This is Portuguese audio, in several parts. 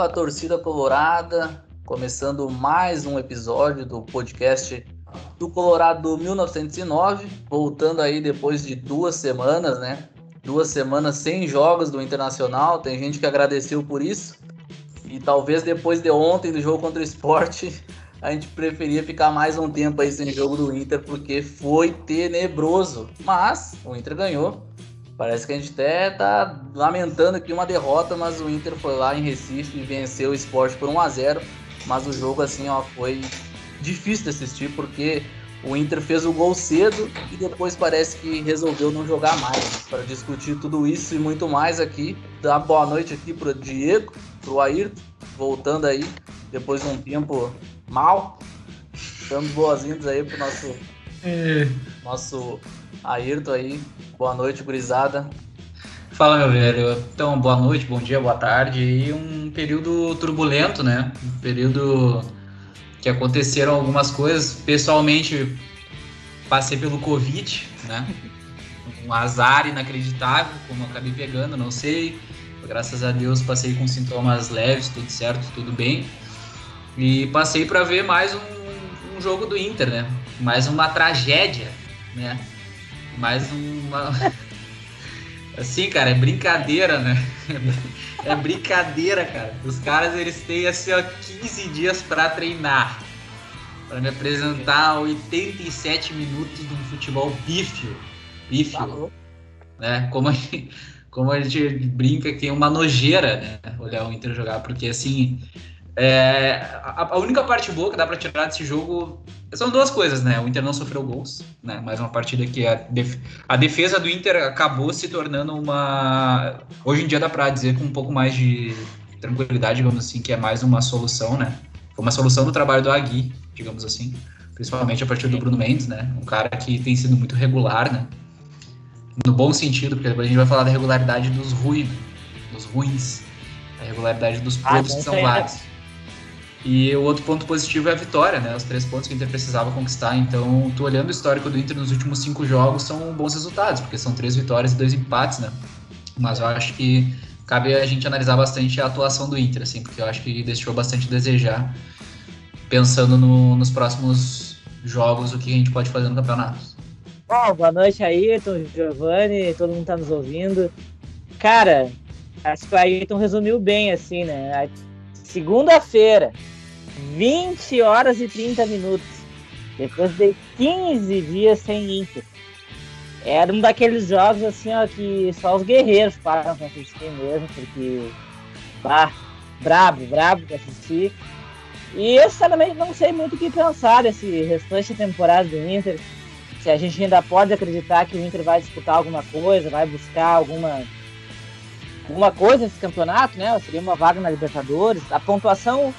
Fala, torcida colorada, começando mais um episódio do podcast do Colorado 1909, voltando aí depois de duas semanas, né? Duas semanas sem jogos do Internacional, tem gente que agradeceu por isso. E talvez depois de ontem do jogo contra o Esporte, a gente preferia ficar mais um tempo aí sem jogo do Inter, porque foi tenebroso. Mas o Inter ganhou. Parece que a gente até tá lamentando aqui uma derrota, mas o Inter foi lá em Recife e venceu o esporte por 1 a 0 Mas o jogo, assim, ó, foi difícil de assistir, porque o Inter fez o gol cedo e depois parece que resolveu não jogar mais. Para discutir tudo isso e muito mais aqui, dá boa noite aqui pro Diego, pro Ayrton, voltando aí, depois de um tempo mal. Estamos boas-vindas aí pro nosso, é. nosso Ayrton aí. Boa noite, gurizada. Fala, meu velho. Então, boa noite, bom dia, boa tarde. E um período turbulento, né? Um período que aconteceram algumas coisas. Pessoalmente, passei pelo Covid, né? Um azar inacreditável, como acabei pegando, não sei. Graças a Deus passei com sintomas leves, tudo certo, tudo bem. E passei para ver mais um, um, jogo do Inter, né? Mais uma tragédia, né? Mais uma. Assim, cara, é brincadeira, né? É brincadeira, cara. Os caras, eles têm, assim, ó, 15 dias para treinar. para me apresentar 87 minutos de um futebol bífio. Bífio. Né? Como a, gente, como a gente brinca que é uma nojeira, né? Olhar o Inter jogar. Porque, assim, é, a, a, única parte boa que dá para tirar desse jogo são duas coisas, né? O Inter não sofreu gols, né? Mais uma partida que a, def, a defesa do Inter acabou se tornando uma. Hoje em dia dá para dizer com um pouco mais de tranquilidade, digamos assim, que é mais uma solução, né? Foi uma solução do trabalho do Agui, digamos assim, principalmente a partir do Bruno Mendes, né? Um cara que tem sido muito regular, né? No bom sentido, porque depois a gente vai falar da regularidade dos ruins, dos ruins, a regularidade dos ah, podres ah, que são vários. E o outro ponto positivo é a vitória, né? Os três pontos que o Inter precisava conquistar. Então, tu olhando o histórico do Inter nos últimos cinco jogos, são bons resultados, porque são três vitórias e dois empates, né? Mas eu acho que cabe a gente analisar bastante a atuação do Inter, assim, porque eu acho que deixou bastante a desejar, pensando no, nos próximos jogos, o que a gente pode fazer no campeonato. Bom, boa noite, Ayrton, Giovanni, todo mundo tá nos ouvindo. Cara, acho que o Ayrton resumiu bem, assim, né? Segunda-feira, 20 horas e 30 minutos. Depois de 15 dias sem Inter. Era um daqueles jogos assim, ó, que só os guerreiros param pra assistir mesmo, porque. Bah, brabo, brabo pra assistir. E eu sinceramente não sei muito o que pensar desse restante temporada do Inter. Se a gente ainda pode acreditar que o Inter vai disputar alguma coisa, vai buscar alguma alguma coisa nesse campeonato, né? Seria uma vaga na Libertadores. A pontuação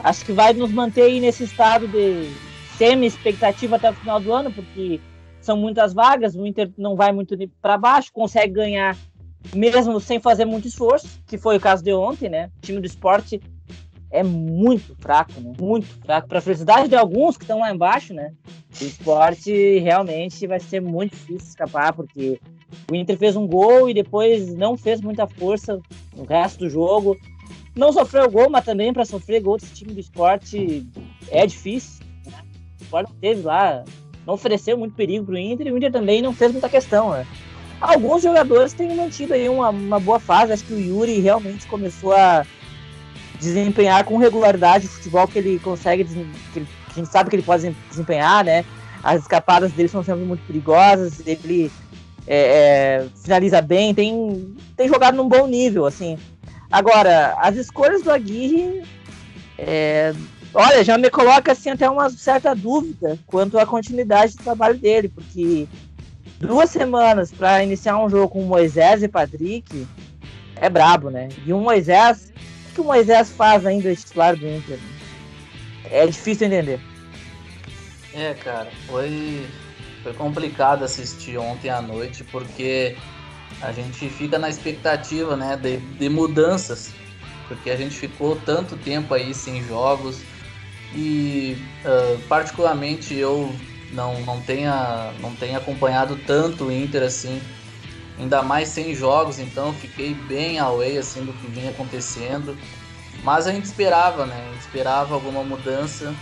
acho que vai nos manter aí nesse estado de semi-expectativa até o final do ano, porque são muitas vagas, o Inter não vai muito para baixo, consegue ganhar mesmo sem fazer muito esforço, que foi o caso de ontem, né? O time do esporte é muito fraco, né? Muito fraco. Para a felicidade de alguns que estão lá embaixo, né? O esporte realmente vai ser muito difícil escapar, porque o Inter fez um gol e depois não fez muita força no resto do jogo. Não sofreu gol, mas também para sofrer gol desse time do esporte é difícil. Né? O esporte teve lá, não ofereceu muito perigo para o Inter e o Inter também não fez muita questão. Né? Alguns jogadores têm mantido aí uma, uma boa fase. Acho que o Yuri realmente começou a desempenhar com regularidade o futebol que ele consegue, que, a gente sabe que ele pode desempenhar, né? As escapadas dele são sempre muito perigosas, ele é, é, finaliza bem, tem, tem jogado num bom nível, assim. Agora, as escolhas do Aguirre, é, olha, já me coloca assim até uma certa dúvida quanto à continuidade do trabalho dele, porque duas semanas para iniciar um jogo com Moisés e Patrick é brabo, né? E o Moisés, que o Moisés faz ainda titular do Inter? É difícil entender. É, cara, foi foi complicado assistir ontem à noite porque a gente fica na expectativa, né, de, de mudanças, porque a gente ficou tanto tempo aí sem jogos e uh, particularmente eu não, não tenha não tenha acompanhado tanto o Inter assim, ainda mais sem jogos, então fiquei bem away assim do que vinha acontecendo Mas a gente esperava, né? A gente esperava alguma mudança,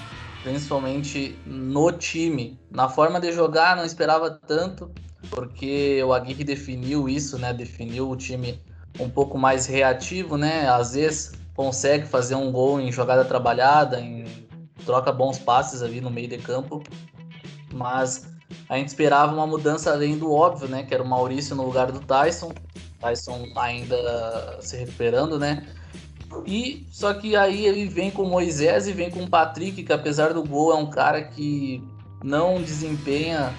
principalmente no time. Na forma de jogar, não esperava tanto, porque o Aguirre definiu isso, né? Definiu o time um pouco mais reativo, né? Às vezes consegue fazer um gol em jogada trabalhada, em troca bons passes ali no meio de campo, mas a gente esperava uma mudança além do óbvio, né? Que era o Maurício no lugar do Tyson. Tyson ainda se recuperando, né? E só que aí ele vem com Moisés e vem com o Patrick, que apesar do gol é um cara que não desempenha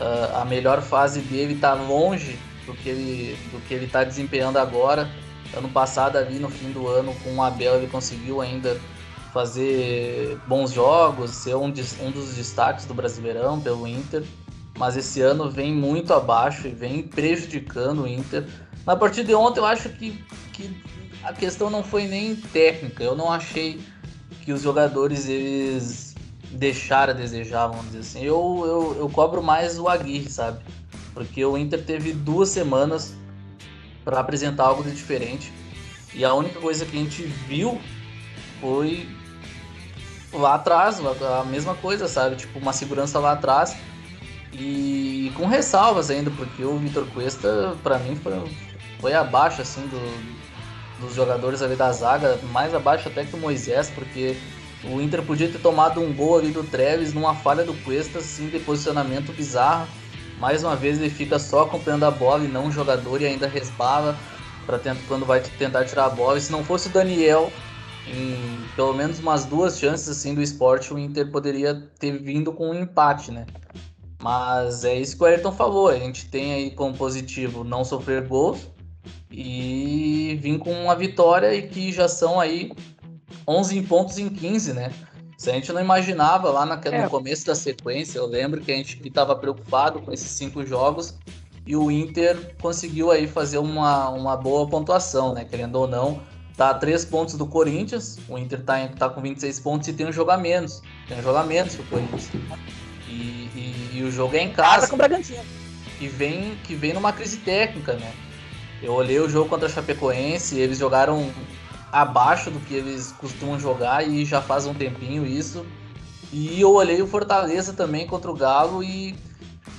uh, a melhor fase dele, tá longe do que ele do que ele tá desempenhando agora. Ano passado ali no fim do ano com o Abel ele conseguiu ainda fazer bons jogos, ser um, um dos destaques do Brasileirão pelo Inter, mas esse ano vem muito abaixo e vem prejudicando o Inter. Na partida de ontem eu acho que, que a questão não foi nem técnica, eu não achei que os jogadores eles deixaram a desejar, vamos dizer assim. Eu, eu, eu cobro mais o Aguirre, sabe? Porque o Inter teve duas semanas para apresentar algo de diferente. E a única coisa que a gente viu foi lá atrás, a mesma coisa, sabe? Tipo, uma segurança lá atrás. E com ressalvas ainda, porque o Vitor Cuesta, para mim, foi, foi abaixo, assim, do, dos jogadores ali da zaga, mais abaixo até que o Moisés, porque o Inter podia ter tomado um gol ali do Treves numa falha do Cuesta, assim, de posicionamento bizarro. Mais uma vez ele fica só acompanhando a bola e não o jogador e ainda resbala para quando vai tentar tirar a bola. E se não fosse o Daniel, em pelo menos umas duas chances assim do esporte, o Inter poderia ter vindo com um empate, né? Mas é isso que o Ayrton falou. A gente tem aí como positivo não sofrer gols e vir com uma vitória e que já são aí 11 pontos em 15, né? Se a gente não imaginava lá é. no começo da sequência, eu lembro que a gente estava preocupado com esses cinco jogos e o Inter conseguiu aí fazer uma, uma boa pontuação, né? Querendo ou não, tá a três pontos do Corinthians, o Inter tá, tá com 26 pontos e tem um jogo a menos. Tem um jogo a menos pro Corinthians. E, e, e o jogo é em casa. com o Bragantino. Que vem, que vem numa crise técnica, né? Eu olhei o jogo contra a Chapecoense, eles jogaram abaixo do que eles costumam jogar e já faz um tempinho isso. E eu olhei o Fortaleza também contra o Galo e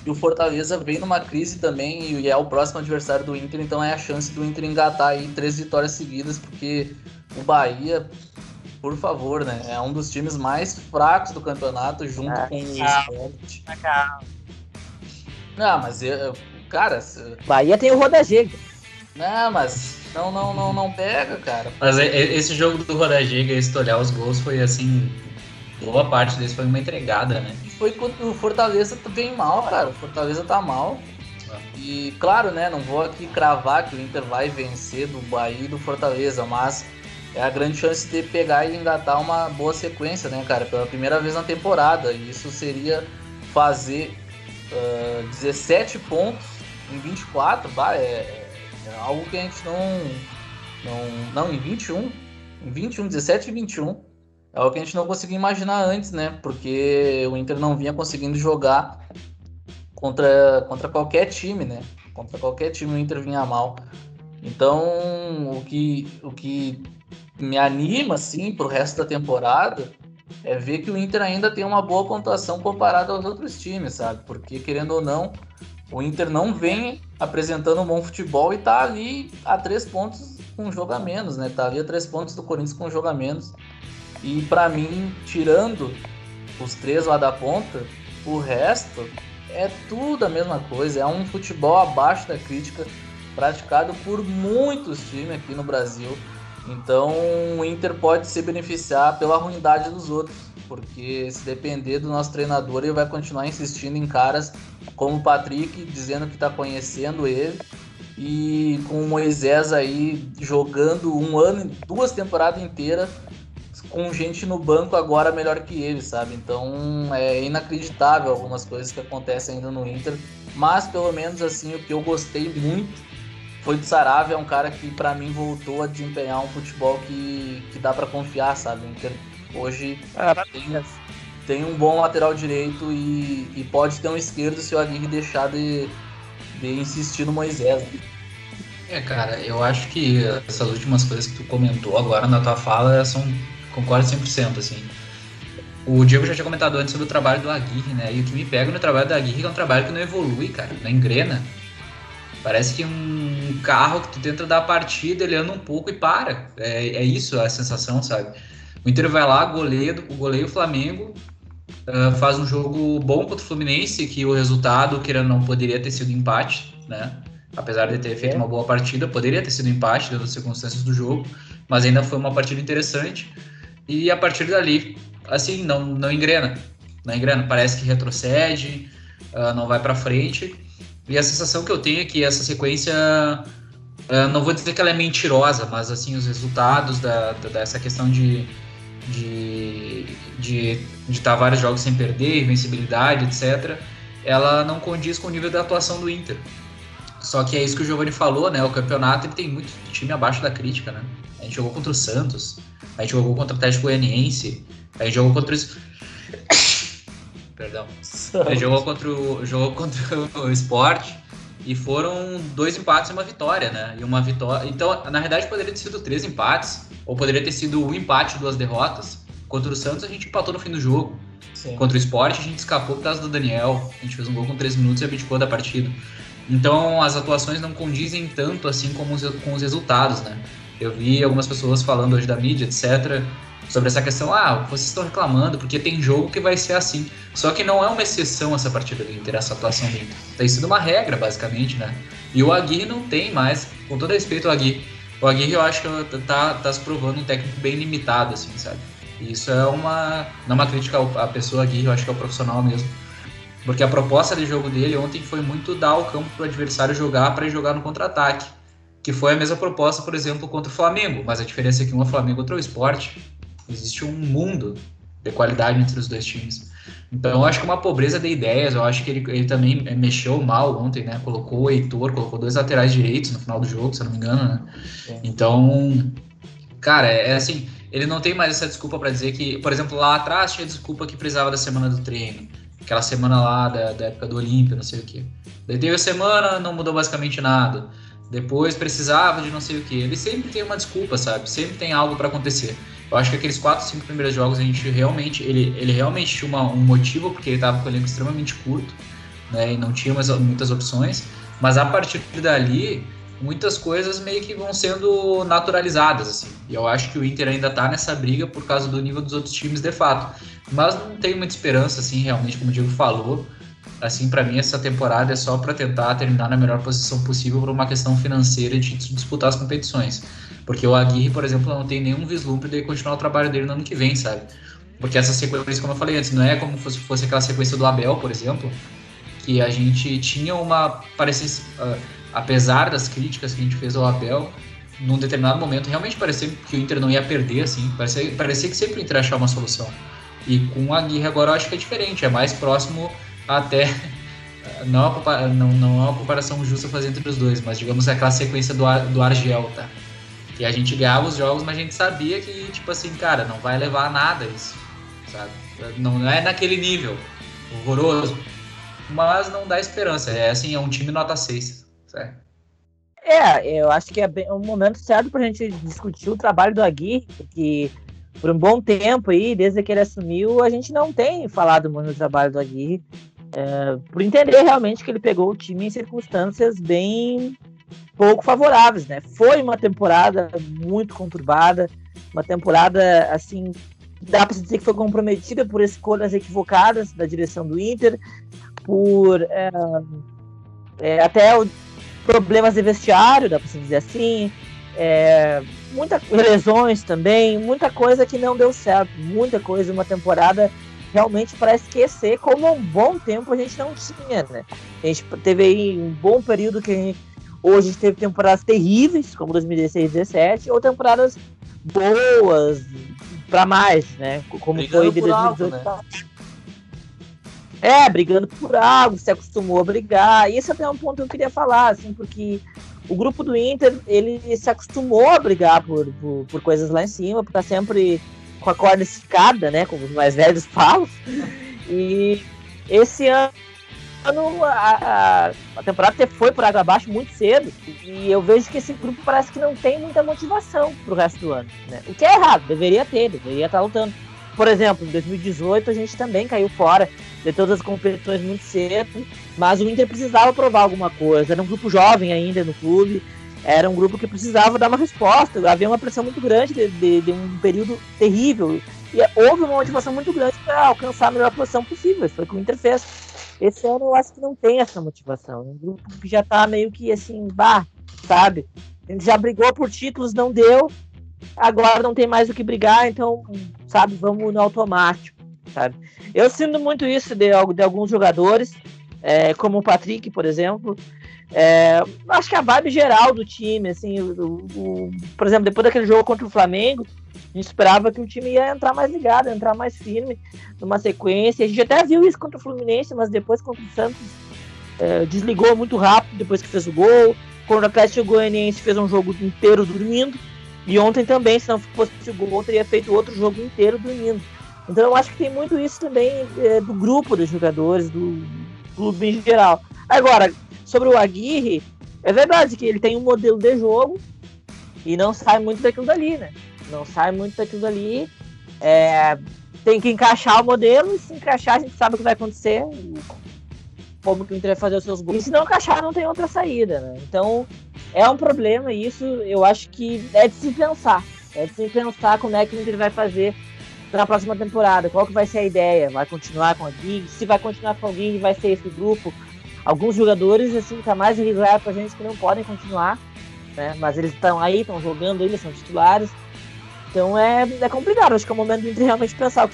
e o Fortaleza vem numa crise também e é o próximo adversário do Inter, então é a chance do Inter engatar aí três vitórias seguidas, porque o Bahia, por favor, né, é um dos times mais fracos do campeonato, junto ah, com o Sport. Não, mas eu, cara. Bahia tem o Rodagega. Não, mas não, não, não, não pega, cara. Mas esse jogo do Rodagega, se olhar os gols, foi assim. Boa parte desse foi uma entregada, né? foi quando o Fortaleza vem mal, cara. O Fortaleza tá mal. E claro, né, não vou aqui cravar que o Inter vai vencer do Bahia e do Fortaleza, mas é a grande chance de pegar e engatar uma boa sequência, né, cara? Pela primeira vez na temporada. E isso seria fazer uh, 17 pontos em 24, bah, é, é, algo que a gente não, não. Não, em 21. Em 21, 17 e 21 é o que a gente não conseguia imaginar antes, né? Porque o Inter não vinha conseguindo jogar contra, contra qualquer time, né? Contra qualquer time o Inter vinha mal. Então, o que, o que me anima, assim, pro resto da temporada é ver que o Inter ainda tem uma boa pontuação comparado aos outros times, sabe? Porque, querendo ou não, o Inter não vem apresentando um bom futebol e tá ali a três pontos com um jogo a menos, né? Tá ali a três pontos do Corinthians com um jogo a menos. E para mim, tirando os três lá da ponta, o resto é tudo a mesma coisa. É um futebol abaixo da crítica praticado por muitos times aqui no Brasil. Então o Inter pode se beneficiar pela ruindade dos outros, porque se depender do nosso treinador, ele vai continuar insistindo em caras como o Patrick, dizendo que está conhecendo ele, e com o Moisés aí jogando um ano, duas temporadas inteiras com gente no banco agora melhor que ele, sabe? Então é inacreditável algumas coisas que acontecem ainda no Inter. Mas pelo menos assim, o que eu gostei muito foi do Saravia, é um cara que para mim voltou a desempenhar um futebol que, que dá para confiar, sabe? O Inter hoje ah, tem, tem, um bom lateral direito e, e, pode ter um esquerdo se o Aguirre deixar de, de insistir no Moisés. Né? É, cara, eu acho que essas últimas coisas que tu comentou agora na tua fala são concordo 100%, assim. O Diego já tinha comentado antes sobre o trabalho do Aguirre, né? E o que me pega no trabalho do Aguirre é um trabalho que não evolui, cara, não engrena. Parece que um carro que tu tenta dar a partida, ele anda um pouco e para. É, é isso a sensação, sabe? O Inter vai lá, goleio, o goleio Flamengo, uh, faz um jogo bom contra o Fluminense, que o resultado, querendo não, poderia ter sido empate, né? Apesar de ter feito é. uma boa partida, poderia ter sido empate, dentro das circunstâncias do jogo, mas ainda foi uma partida interessante. E a partir dali, assim, não, não engrena. Não engrena, parece que retrocede, uh, não vai para frente. E a sensação que eu tenho é que essa sequência, uh, não vou dizer que ela é mentirosa, mas assim, os resultados da, da dessa questão de de de estar tá vários jogos sem perder, invencibilidade, etc., ela não condiz com o nível da atuação do Inter. Só que é isso que o Giovanni falou, né? O campeonato ele tem muito time abaixo da crítica, né? A gente jogou contra o Santos, a gente jogou contra o Atlético Goianiense, a gente jogou contra o Perdão. A gente jogou contra o jogou contra o Sport e foram dois empates e uma vitória, né? E uma vitória. Então, na verdade, poderia ter sido três empates, ou poderia ter sido um empate e duas derrotas. Contra o Santos, a gente empatou no fim do jogo. Sim. Contra o Sport, a gente escapou por causa do Daniel. A gente fez um gol com três minutos e abdicou da partida. Então, as atuações não condizem tanto assim como os, com os resultados, né? Eu vi algumas pessoas falando hoje da mídia, etc sobre essa questão, ah, vocês estão reclamando porque tem jogo que vai ser assim. Só que não é uma exceção essa partida do Inter, essa atuação do Inter. Tem sido uma regra, basicamente, né? E o Aguirre não tem mais, com todo respeito ao Aguirre, o Aguirre eu acho que tá, tá se provando um técnico bem limitado, assim, sabe? E isso é uma, não é uma crítica à pessoa Aguirre, eu acho que é o profissional mesmo. Porque a proposta de jogo dele ontem foi muito dar o campo para o adversário jogar para jogar no contra-ataque. Que foi a mesma proposta, por exemplo, contra o Flamengo. Mas a diferença é que um é Flamengo outro é o esporte. Existe um mundo de qualidade entre os dois times. Então, eu acho que uma pobreza de ideias. Eu acho que ele, ele também mexeu mal ontem, né? Colocou o Heitor, colocou dois laterais direitos no final do jogo, se eu não me engano, né? Então, cara, é, é assim. Ele não tem mais essa desculpa para dizer que, por exemplo, lá atrás tinha desculpa que precisava da semana do treino. Aquela semana lá da, da época do Olímpio, não sei o quê. Daí teve a semana, não mudou basicamente nada. Depois precisava de não sei o que. Ele sempre tem uma desculpa, sabe? Sempre tem algo para acontecer. Eu acho que aqueles quatro, cinco primeiros jogos a gente realmente, ele, ele realmente tinha uma, um motivo porque ele estava com o elenco extremamente curto, né? E não tinha mais, muitas opções. Mas a partir dali, muitas coisas meio que vão sendo naturalizadas, assim. E eu acho que o Inter ainda está nessa briga por causa do nível dos outros times de fato. Mas não tenho muita esperança, assim, realmente, como o Diego falou. Assim, para mim, essa temporada é só para tentar terminar na melhor posição possível por uma questão financeira de disputar as competições. Porque o Aguirre, por exemplo, não tem nenhum vislumbre de continuar o trabalho dele no ano que vem, sabe? Porque essa sequência, como eu falei antes, não é como se fosse aquela sequência do Abel, por exemplo, que a gente tinha uma. Parecia, uh, apesar das críticas que a gente fez ao Abel, num determinado momento realmente parecia que o Inter não ia perder, assim. Parecia, parecia que sempre o Inter achar uma solução. E com o Aguirre agora eu acho que é diferente, é mais próximo até. Não, é não, não é uma comparação justa fazer entre os dois, mas digamos aquela sequência do, do Argel, tá? E a gente ganhava os jogos, mas a gente sabia que, tipo assim, cara, não vai levar a nada isso, sabe? Não é naquele nível horroroso, mas não dá esperança. É assim, é um time nota 6, certo? É, eu acho que é um momento certo pra gente discutir o trabalho do Aguirre, que por um bom tempo aí, desde que ele assumiu, a gente não tem falado muito do trabalho do Aguirre, é, por entender realmente que ele pegou o time em circunstâncias bem pouco favoráveis, né? Foi uma temporada muito conturbada, uma temporada assim, dá para dizer que foi comprometida por escolhas equivocadas da direção do Inter, por é, é, até o, problemas de vestiário, dá para dizer assim, é, muita lesões também, muita coisa que não deu certo, muita coisa, uma temporada realmente para esquecer como um bom tempo a gente não tinha, né? A gente teve aí um bom período que a gente Hoje a gente teve temporadas terríveis, como 2016 e 2017, ou temporadas boas para mais, né? Como brigando foi de 2018. Algo, né? É, brigando por algo, se acostumou a brigar. E esse é até um ponto que eu queria falar, assim, porque o grupo do Inter, ele se acostumou a brigar por, por, por coisas lá em cima, por estar sempre com a corda esticada, né? Como os mais velhos falam. E esse ano ano a, a, temporada foi por água abaixo muito cedo. E eu vejo que esse grupo parece que não tem muita motivação pro resto do ano. Né? O que é errado, deveria ter, deveria estar lutando. Por exemplo, em 2018 a gente também caiu fora de todas as competições muito cedo, mas o Inter precisava provar alguma coisa. Era um grupo jovem ainda no clube, era um grupo que precisava dar uma resposta. Havia uma pressão muito grande de, de, de um período terrível. E houve uma motivação muito grande para alcançar a melhor posição possível. Foi o que o Inter fez. Esse ano eu acho que não tem essa motivação. Um grupo que já tá meio que assim, bah, sabe? Gente já brigou por títulos, não deu. Agora não tem mais o que brigar, então, sabe, vamos no automático, sabe? Eu sinto muito isso de, de alguns jogadores, é, como o Patrick, por exemplo. É, acho que a vibe geral do time, assim, o, o, por exemplo, depois daquele jogo contra o Flamengo, a gente esperava que o time ia entrar mais ligado, entrar mais firme numa sequência. A gente até viu isso contra o Fluminense, mas depois contra o Santos é, desligou muito rápido depois que fez o gol. Contra o Atlético Goianiense fez um jogo inteiro dormindo. E ontem também, se não fosse o gol, teria feito outro jogo inteiro dormindo. Então eu acho que tem muito isso também é, do grupo dos jogadores, do clube em geral. Agora, sobre o Aguirre, é verdade que ele tem um modelo de jogo e não sai muito daquilo dali, né? Não sai muito daquilo dali. É, tem que encaixar o modelo, e se encaixar, a gente sabe o que vai acontecer. Como que o Inter vai fazer os seus gols. E se não encaixar, não tem outra saída, né? Então, é um problema, e isso eu acho que é de se pensar. É de se pensar como é que o Inter vai fazer na próxima temporada. Qual que vai ser a ideia? Vai continuar com a Gig? Se vai continuar com a vai ser esse grupo. Alguns jogadores, assim, tá mais irregular pra gente que não podem continuar, né? Mas eles estão aí, estão jogando, eles são titulares. Então é, é complicado, acho que é o momento de realmente pensar o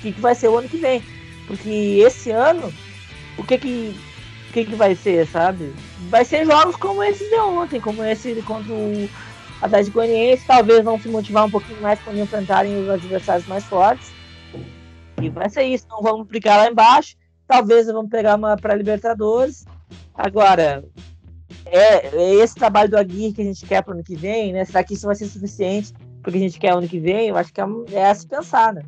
que, que vai ser o ano que vem. Porque esse ano, o que que, o que, que vai ser, sabe? Vai ser jogos como esses de ontem, como esse contra o Atlético Goianiense, talvez vão se motivar um pouquinho mais quando enfrentarem os adversários mais fortes. E vai ser isso, não vamos brigar lá embaixo. Talvez vamos pegar uma para Libertadores. Agora, é, é, esse trabalho do Aguirre que a gente quer para o ano que vem, né? Será que isso vai ser suficiente porque a gente quer ano que vem, eu acho que é, é a se pensar, né?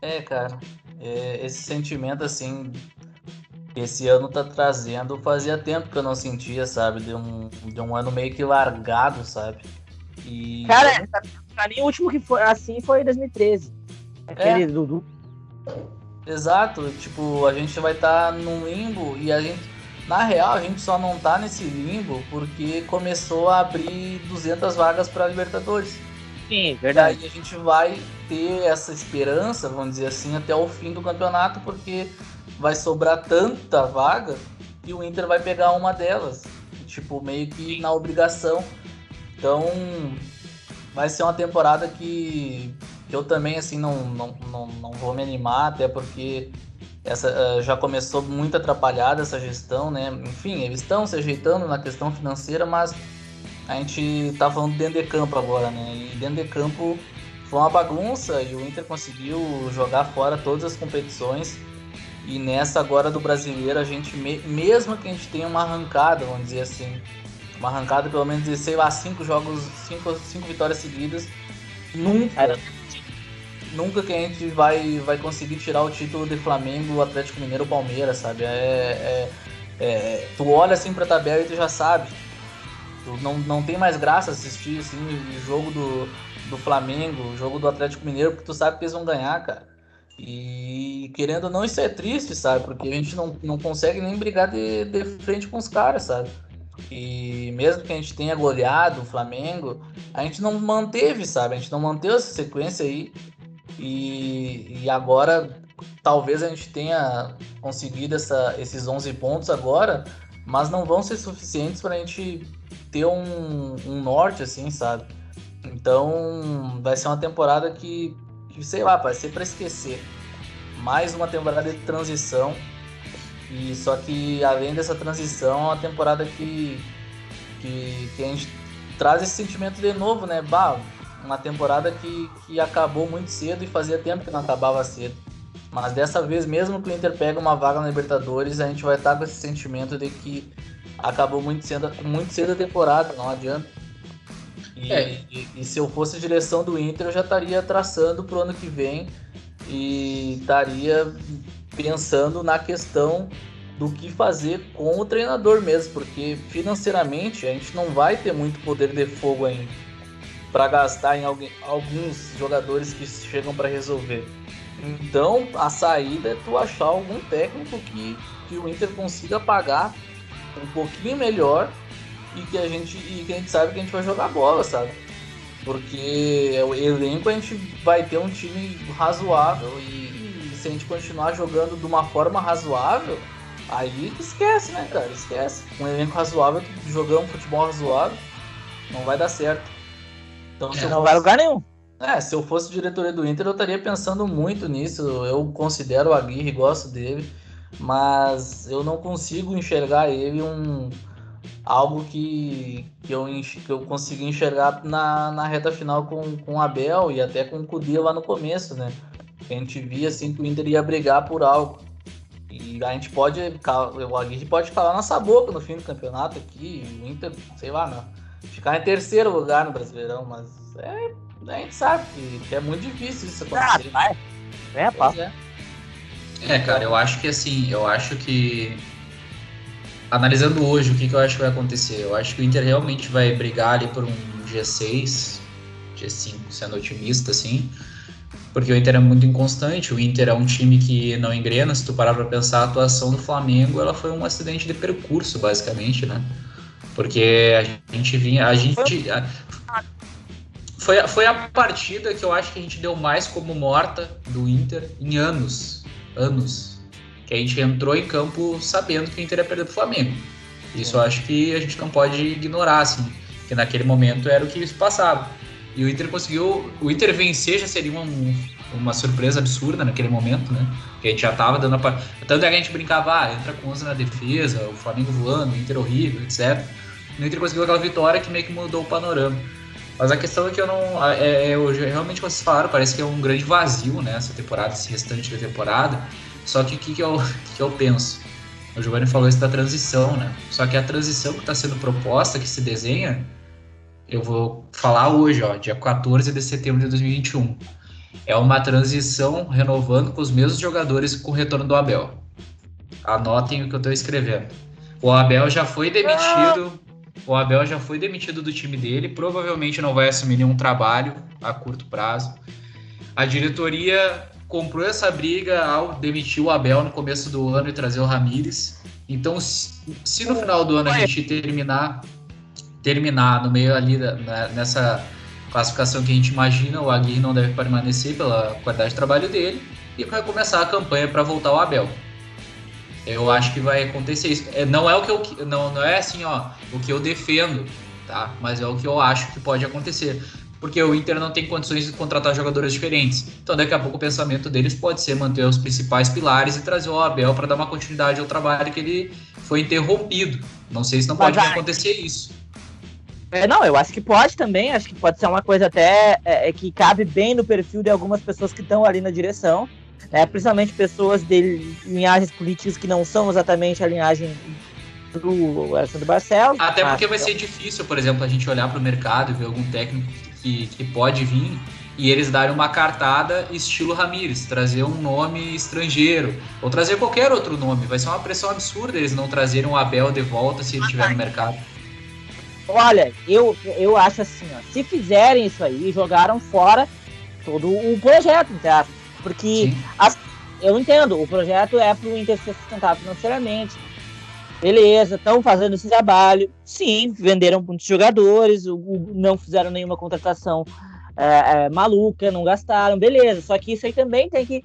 É, cara, é, esse sentimento assim esse ano tá trazendo, fazia tempo que eu não sentia, sabe? De um, de um ano meio que largado, sabe? E... Cara, pra mim o último que foi assim foi 2013. Aquele é. Dudu. Exato, tipo, a gente vai estar tá num limbo e a gente. Na real, a gente só não tá nesse limbo porque começou a abrir 200 vagas para Libertadores. Sim, verdade. E aí a gente vai ter essa esperança, vamos dizer assim, até o fim do campeonato, porque vai sobrar tanta vaga e o Inter vai pegar uma delas. Tipo, meio que na obrigação. Então, vai ser uma temporada que, que eu também, assim, não, não, não, não vou me animar, até porque essa uh, já começou muito atrapalhada essa gestão, né? Enfim, eles estão se ajeitando na questão financeira, mas a gente tá falando dentro de campo agora, né? E dentro de campo foi uma bagunça e o Inter conseguiu jogar fora todas as competições. E nessa agora do brasileiro, a gente, mesmo que a gente tenha uma arrancada, vamos dizer assim, uma arrancada pelo menos de, sei lá, cinco jogos, cinco, cinco vitórias seguidas, nunca, nunca que a gente vai, vai conseguir tirar o título de Flamengo, Atlético Mineiro, Palmeiras, sabe? É, é, é, tu olha assim pra tabela e tu já sabe não, não tem mais graça assistir assim, o jogo do, do Flamengo, o jogo do Atlético Mineiro, porque tu sabe que eles vão ganhar, cara. E querendo ou não, isso é triste, sabe? Porque a gente não, não consegue nem brigar de, de frente com os caras, sabe? E mesmo que a gente tenha goleado o Flamengo, a gente não manteve, sabe? A gente não manteve essa sequência aí. E, e agora, talvez a gente tenha conseguido essa, esses 11 pontos agora, mas não vão ser suficientes para a gente ter um, um norte, assim, sabe? Então vai ser uma temporada que, que, sei lá, vai ser para esquecer. Mais uma temporada de transição. E só que além dessa transição, é uma temporada que, que, que a gente traz esse sentimento de novo, né? Bah, uma temporada que, que acabou muito cedo e fazia tempo que não acabava cedo. Mas dessa vez, mesmo que o Inter pega uma vaga na Libertadores, a gente vai estar com esse sentimento de que acabou muito cedo, muito cedo a temporada, não adianta. E, é. e, e, se eu fosse a direção do Inter, eu já estaria traçando pro ano que vem e estaria pensando na questão do que fazer com o treinador mesmo, porque financeiramente a gente não vai ter muito poder de fogo ainda para gastar em alguém, alguns jogadores que chegam para resolver. Então a saída é tu achar algum técnico que, que o Inter consiga pagar um pouquinho melhor e que a gente e que a gente sabe que a gente vai jogar bola, sabe? Porque o elenco a gente vai ter um time razoável e se a gente continuar jogando de uma forma razoável, aí esquece, né, cara? Esquece. Um elenco razoável, jogar um futebol razoável, não vai dar certo. Então, é, não vai lugar nenhum. É, se eu fosse diretoria do Inter, eu estaria pensando muito nisso. Eu considero o Aguirre, gosto dele, mas eu não consigo enxergar ele um algo que, que, eu, que eu consegui enxergar na, na reta final com, com o Abel e até com o Cudê lá no começo, né? A gente via assim que o Inter ia brigar por algo. E a gente pode, o Aguirre pode calar nossa boca no fim do campeonato aqui, o Inter, sei lá, não ficar em terceiro lugar no Brasileirão, mas é, a gente sabe que, é muito difícil isso acontecer. Ah, é, pá. É. é, cara, eu acho que assim, eu acho que analisando hoje o que, que eu acho que vai acontecer, eu acho que o Inter realmente vai brigar ali por um G6, G5, sendo otimista, assim, porque o Inter é muito inconstante, o Inter é um time que não engrena, se tu parar pra pensar, a atuação do Flamengo, ela foi um acidente de percurso, basicamente, né? Porque a gente vinha. A gente. Foi, foi a partida que eu acho que a gente deu mais como morta do Inter em anos. Anos. Que a gente entrou em campo sabendo que o Inter ia perder pro Flamengo. Isso eu acho que a gente não pode ignorar, assim. Que naquele momento era o que isso passava. E o Inter conseguiu. O Inter vencer já seria um, uma surpresa absurda naquele momento, né? Que a gente já tava dando a. Tanto é que a gente brincava, ah, entra com 11 na defesa, o Flamengo voando, o Inter horrível, etc o Inter conseguiu aquela vitória que meio que mudou o panorama. Mas a questão é que eu não. É, é, realmente, como vocês falaram, parece que é um grande vazio, né? Essa temporada, esse restante da temporada. Só que o que, que, eu, que eu penso? O Giovanni falou isso da transição, né? Só que a transição que está sendo proposta, que se desenha, eu vou falar hoje, ó, dia 14 de setembro de 2021. É uma transição renovando com os mesmos jogadores com o retorno do Abel. Anotem o que eu estou escrevendo. O Abel já foi demitido. O Abel já foi demitido do time dele, provavelmente não vai assumir nenhum trabalho a curto prazo. A diretoria comprou essa briga ao demitir o Abel no começo do ano e trazer o Ramires. Então, se no final do ano a gente terminar terminar no meio ali da, nessa classificação que a gente imagina, o Aguirre não deve permanecer pela qualidade de trabalho dele e vai começar a campanha para voltar o Abel. Eu acho que vai acontecer isso. É, não é o que eu não, não é assim, ó, o que eu defendo, tá? Mas é o que eu acho que pode acontecer. Porque o Inter não tem condições de contratar jogadores diferentes. Então, daqui a pouco o pensamento deles pode ser manter os principais pilares e trazer o Abel para dar uma continuidade ao trabalho que ele foi interrompido. Não sei se não pode acontecer isso. É, não, eu acho que pode também. Acho que pode ser uma coisa até é, é que cabe bem no perfil de algumas pessoas que estão ali na direção né, principalmente pessoas de linhagens políticas que não são exatamente a linhagem do Alessandro Barcelos. Até porque vai ser difícil, por exemplo, a gente olhar para o mercado e ver algum técnico que, que pode vir e eles darem uma cartada estilo Ramires, trazer um nome estrangeiro, ou trazer qualquer outro nome. Vai ser uma pressão absurda eles não trazerem o Abel de volta se ele estiver no mercado. Olha, eu, eu acho assim, ó, se fizerem isso aí, jogaram fora todo o projeto, tá? Porque as, eu entendo, o projeto é para o Inter ser sustentável financeiramente. Beleza, estão fazendo esse trabalho. Sim, venderam muitos jogadores, o, o, não fizeram nenhuma contratação é, é, maluca, não gastaram, beleza. Só que isso aí também tem que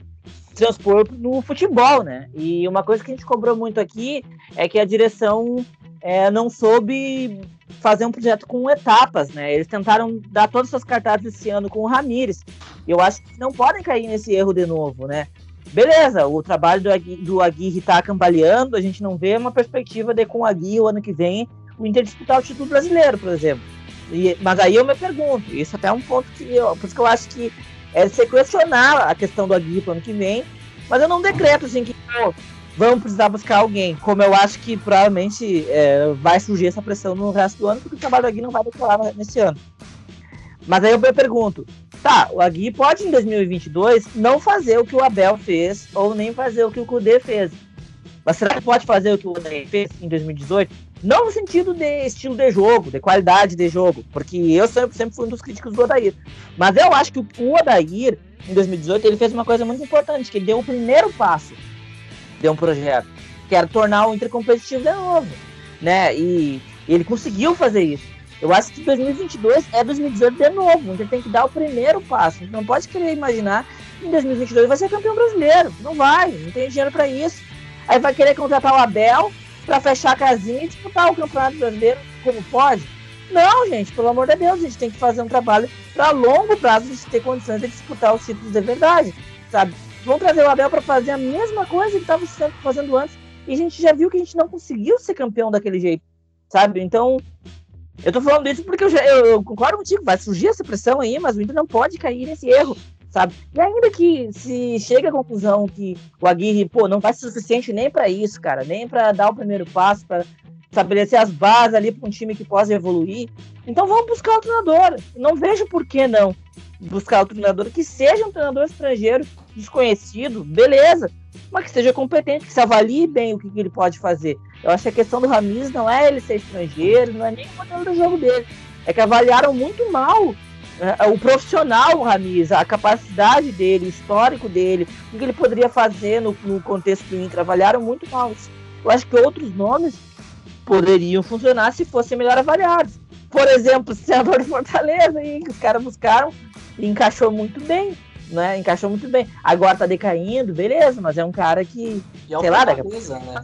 transpor no futebol, né? E uma coisa que a gente cobrou muito aqui é que a direção é, não soube fazer um projeto com etapas, né? Eles tentaram dar todas essas cartazes esse ano com o Ramires. Eu acho que não podem cair nesse erro de novo, né? Beleza, o trabalho do, Agui, do Aguirre tá cambaleando, a gente não vê uma perspectiva de com o Aguirre o ano que vem o Inter disputar o título brasileiro, por exemplo. E, mas aí eu me pergunto, isso até é um ponto que eu, por isso que eu acho que é se questionar a questão do Aguirre pro ano que vem, mas eu não decreto assim que pô, vamos precisar buscar alguém. Como eu acho que provavelmente é, vai surgir essa pressão no resto do ano, porque o trabalho do Agui não vai decolar nesse ano. Mas aí eu pergunto, tá, o Agui pode em 2022 não fazer o que o Abel fez, ou nem fazer o que o Kudê fez. Mas será que pode fazer o que o Odair fez em 2018? Não no sentido de estilo de jogo, de qualidade de jogo, porque eu sempre, sempre fui um dos críticos do Odair. Mas eu acho que o Odair, em 2018, ele fez uma coisa muito importante, que ele deu o primeiro passo de um projeto, que era tornar o Inter competitivo de novo, né? E ele conseguiu fazer isso. Eu acho que 2022 é 2018 de novo. Então tem que dar o primeiro passo. Não pode querer imaginar que em 2022 vai ser campeão brasileiro. Não vai, não tem dinheiro para isso. Aí vai querer contratar o Abel para fechar a casinha e disputar o Campeonato Brasileiro como pode. Não, gente, pelo amor de Deus, a gente tem que fazer um trabalho para longo prazo de ter condições de disputar os títulos de verdade, sabe? Vão trazer o Abel para fazer a mesma coisa que estava fazendo antes e a gente já viu que a gente não conseguiu ser campeão daquele jeito, sabe? Então, eu tô falando isso porque eu, já, eu, eu, concordo contigo, vai surgir essa pressão aí, mas o Inter não pode cair nesse erro, sabe? E ainda que se chega à conclusão que o Aguirre, pô, não vai ser suficiente nem para isso, cara, nem para dar o primeiro passo, para estabelecer as bases ali para um time que possa evoluir, então vamos buscar o treinador. Não vejo por que não buscar o treinador que seja um treinador estrangeiro, desconhecido, beleza, mas que seja competente, que se avalie bem o que, que ele pode fazer. Eu acho que a questão do Ramiz não é ele ser estrangeiro, não é nem o modelo do jogo dele. É que avaliaram muito mal o profissional o Ramiz, a capacidade dele, o histórico dele, o que ele poderia fazer no, no contexto do Inter. Avaliaram muito mal. Eu acho que outros nomes poderiam funcionar se fossem melhor avaliados. Por exemplo, o senador de Fortaleza, aí, que os caras buscaram e encaixou muito bem. Né, encaixou muito bem. Agora tá decaindo, beleza, mas é um cara que. E é sei lá, daqui coisa, né?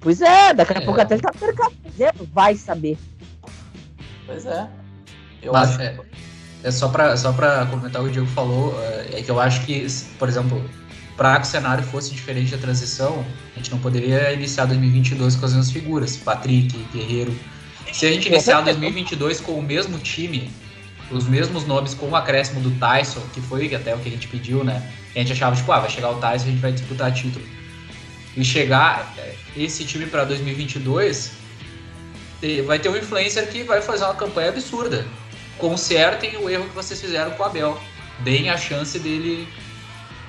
Pois é, daqui a é. pouco até ele tá percado, vai saber. Pois é. Eu Mas, acho. É, é só para só pra comentar o que o Diego falou, é, é que eu acho que, por exemplo, para que o cenário fosse diferente da transição, a gente não poderia iniciar 2022 com as mesmas figuras, Patrick, Guerreiro. Se a gente iniciar 2022 com o mesmo time, os mesmos nomes com o acréscimo do Tyson, que foi até o que a gente pediu, né? A gente achava, tipo, ah, vai chegar o Tyson e a gente vai disputar título e chegar é, esse time para 2022, vai ter um influencer que vai fazer uma campanha absurda. Consertem o erro que vocês fizeram com o Abel. Deem a chance dele.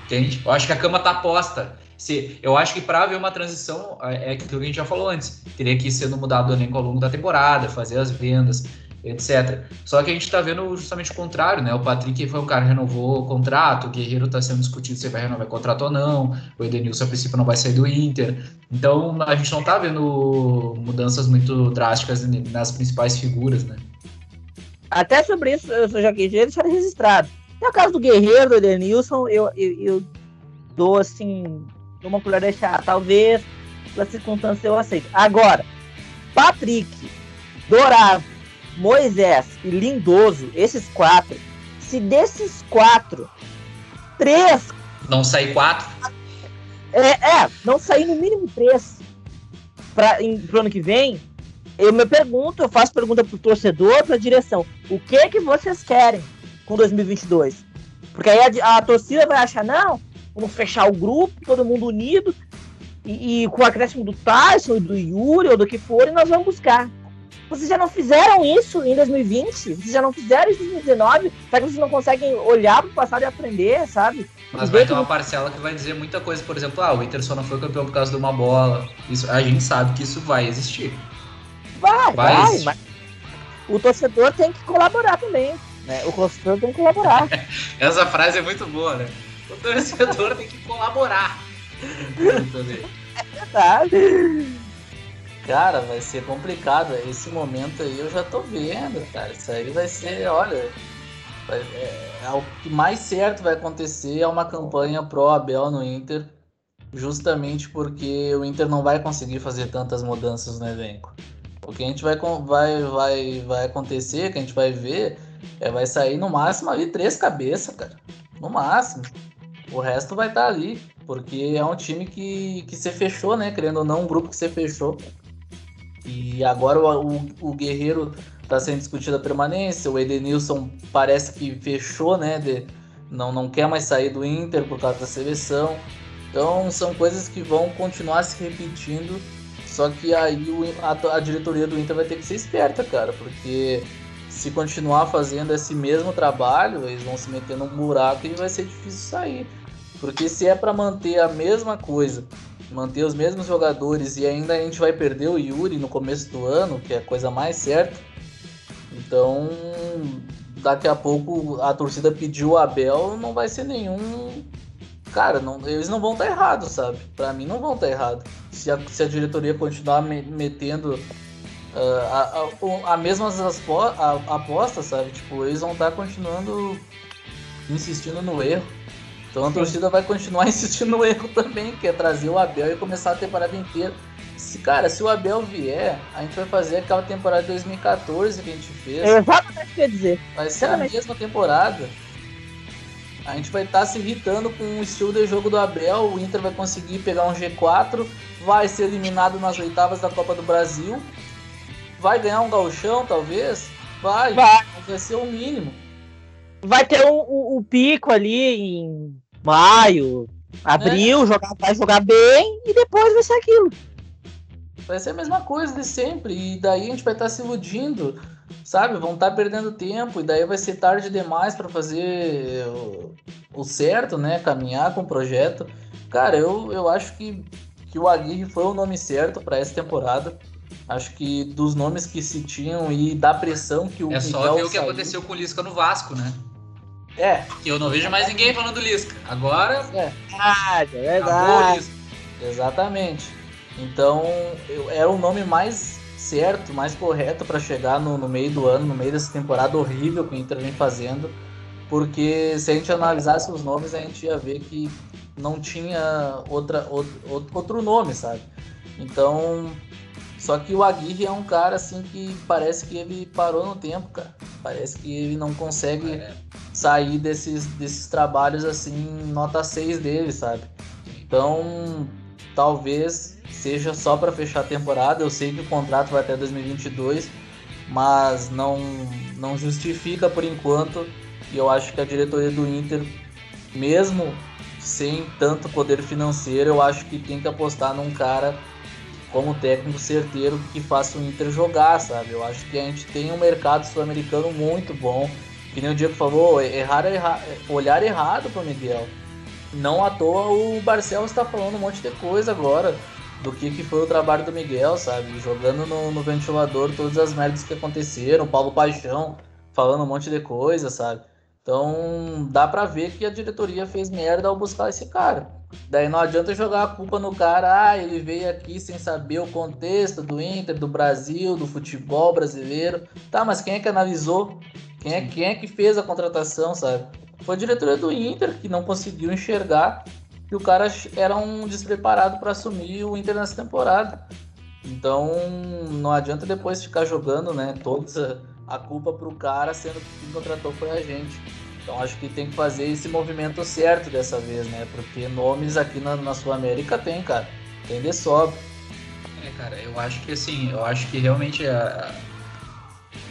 Entende? Eu acho que a cama tá posta. Se, eu acho que para haver uma transição, é, é aquilo que a gente já falou antes. Teria que ir sendo mudado o elenco ao longo da temporada, fazer as vendas, etc. Só que a gente está vendo justamente o contrário, né? O Patrick foi um cara que renovou o contrato, o Guerreiro está sendo discutido se vai renovar o contrato ou não, o Edenilson a princípio não vai sair do Inter. Então a gente não está vendo mudanças muito drásticas nas principais figuras, né? Até sobre isso, eu já quis deixar registrado. No caso do Guerreiro, do Edenilson, eu, eu, eu dou assim, uma colher de chá. Talvez, pela circunstância, eu aceito. Agora, Patrick, Dourado, Moisés e Lindoso, esses quatro, se desses quatro, três. Não sair quatro? É, é não sair no mínimo três para o ano que vem, eu me pergunto, eu faço pergunta pro torcedor, pra direção, o que que vocês querem com 2022? Porque aí a, a torcida vai achar, não, vamos fechar o grupo, todo mundo unido, e, e com o acréscimo do Tyson, do Yuri, ou do que for, e nós vamos buscar. Vocês já não fizeram isso em 2020? Vocês já não fizeram isso em 2019? Será que vocês não conseguem olhar para o passado e aprender, sabe? Mas vai ter uma parcela que vai dizer muita coisa. Por exemplo, ah, o Inter só não foi campeão por causa de uma bola. Isso, a gente sabe que isso vai existir. Vai, vai, vai mas o torcedor tem que colaborar também. Né? O torcedor tem que colaborar. Essa frase é muito boa, né? O torcedor tem que colaborar. é verdade. Cara, vai ser complicado. Esse momento aí eu já tô vendo, cara. Isso aí vai ser, olha. Vai, é, é, o que mais certo vai acontecer é uma campanha pro Abel no Inter. Justamente porque o Inter não vai conseguir fazer tantas mudanças no elenco. O que a gente vai, vai, vai, vai acontecer, que a gente vai ver, é vai sair no máximo ali três cabeças, cara. No máximo. O resto vai estar tá ali. Porque é um time que, que se fechou, né? Querendo ou não, um grupo que se fechou. E agora o, o, o Guerreiro está sendo discutido a permanência, o Edenilson parece que fechou, né? De, não, não quer mais sair do Inter por causa da seleção. Então são coisas que vão continuar se repetindo. Só que aí o, a, a diretoria do Inter vai ter que ser esperta, cara, porque se continuar fazendo esse mesmo trabalho, eles vão se meter num buraco e vai ser difícil sair. Porque se é para manter a mesma coisa manter os mesmos jogadores e ainda a gente vai perder o Yuri no começo do ano, que é a coisa mais certa. Então, daqui a pouco a torcida pediu o Abel, não vai ser nenhum. Cara, não, eles não vão estar tá errados, sabe? Para mim, não vão estar tá errados. Se a, se a diretoria continuar me, metendo uh, a, a, a mesmas apostas, sabe? Tipo, eles vão estar tá continuando insistindo no erro. Então a Sim. torcida vai continuar insistindo no erro também, que é trazer o Abel e começar a temporada inteira. Se, cara, se o Abel vier, a gente vai fazer aquela temporada de 2014 que a gente fez. É exatamente o que eu ia dizer. Vai ser exatamente. a mesma temporada. A gente vai estar tá se irritando com o estilo de jogo do Abel. O Inter vai conseguir pegar um G4, vai ser eliminado nas oitavas da Copa do Brasil, vai ganhar um galchão, talvez. Vai, vai, vai ser o mínimo. Vai ter o, o, o pico ali em maio, abril, é. jogar, vai jogar bem e depois vai ser aquilo. Vai ser a mesma coisa de sempre. E daí a gente vai estar tá se iludindo, sabe? Vão estar tá perdendo tempo. E daí vai ser tarde demais para fazer o, o, certo, né? Caminhar com o projeto. Cara, eu, eu acho que, que o Aguirre foi o nome certo para essa temporada. Acho que dos nomes que se tinham e da pressão que o É só ver o que aconteceu com o Lisca no Vasco, né? É. Que eu não vejo mais ninguém falando do Lisca. Agora. É verdade, é verdade. Exatamente. Então, eu, era o nome mais certo, mais correto para chegar no, no, meio do ano, no meio dessa temporada horrível que o Inter vem fazendo. Porque se a gente analisasse os nomes, a gente ia ver que não tinha outra, outro, outro nome, sabe? Então, só que o Aguirre é um cara assim que parece que ele parou no tempo, cara. Parece que ele não consegue é. sair desses, desses trabalhos assim, nota 6 dele, sabe? Então, talvez seja só para fechar a temporada. Eu sei que o contrato vai até 2022, mas não, não justifica por enquanto. E eu acho que a diretoria do Inter, mesmo sem tanto poder financeiro, eu acho que tem que apostar num cara como técnico certeiro que faça o Inter jogar, sabe? Eu acho que a gente tem um mercado sul-americano muito bom. Que nem o Diego falou, errar, errar, olhar errado para Miguel. Não à toa o Barcelos está falando um monte de coisa agora do que, que foi o trabalho do Miguel, sabe? Jogando no, no ventilador todas as merdas que aconteceram, Paulo Paixão falando um monte de coisa, sabe? Então dá pra ver que a diretoria fez merda ao buscar esse cara. Daí não adianta jogar a culpa no cara, ah, ele veio aqui sem saber o contexto do Inter, do Brasil, do futebol brasileiro. Tá, mas quem é que analisou? Quem é, quem é que fez a contratação, sabe? Foi a diretoria do Inter que não conseguiu enxergar que o cara era um despreparado para assumir o Inter nessa temporada. Então não adianta depois ficar jogando, né, toda a culpa pro cara, sendo que quem contratou foi a gente. Então acho que tem que fazer esse movimento certo dessa vez, né? Porque nomes aqui na, na Sul-América tem, cara. Tem de sobra. É, cara, eu acho que assim, eu acho que realmente a,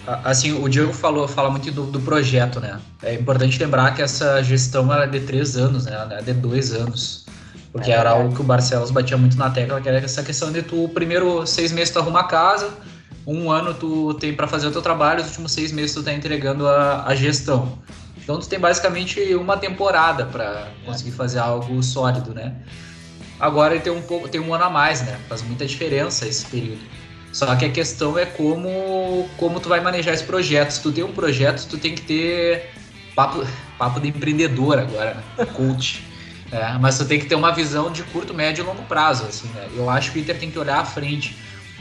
assim, o Diego falou, fala muito do, do, projeto, né? É importante lembrar que essa gestão era de três anos, né? Ela é de dois anos. Porque é, era algo que o Barcelos batia muito na tecla, que era essa questão de tu, primeiro seis meses tu arruma a casa, um ano tu tem para fazer o teu trabalho, os últimos seis meses tu tá entregando a, a gestão. Então tu tem basicamente uma temporada para conseguir fazer algo sólido, né? Agora ele tem um pouco, tem um ano a mais, né? Faz muita diferença esse período. Só que a questão é como como tu vai manejar esse projeto. Se tu tem um projeto, tu tem que ter papo, papo de empreendedor agora, né? coach. É, mas tu tem que ter uma visão de curto, médio e longo prazo, assim, né? Eu acho que o Inter tem que olhar à frente.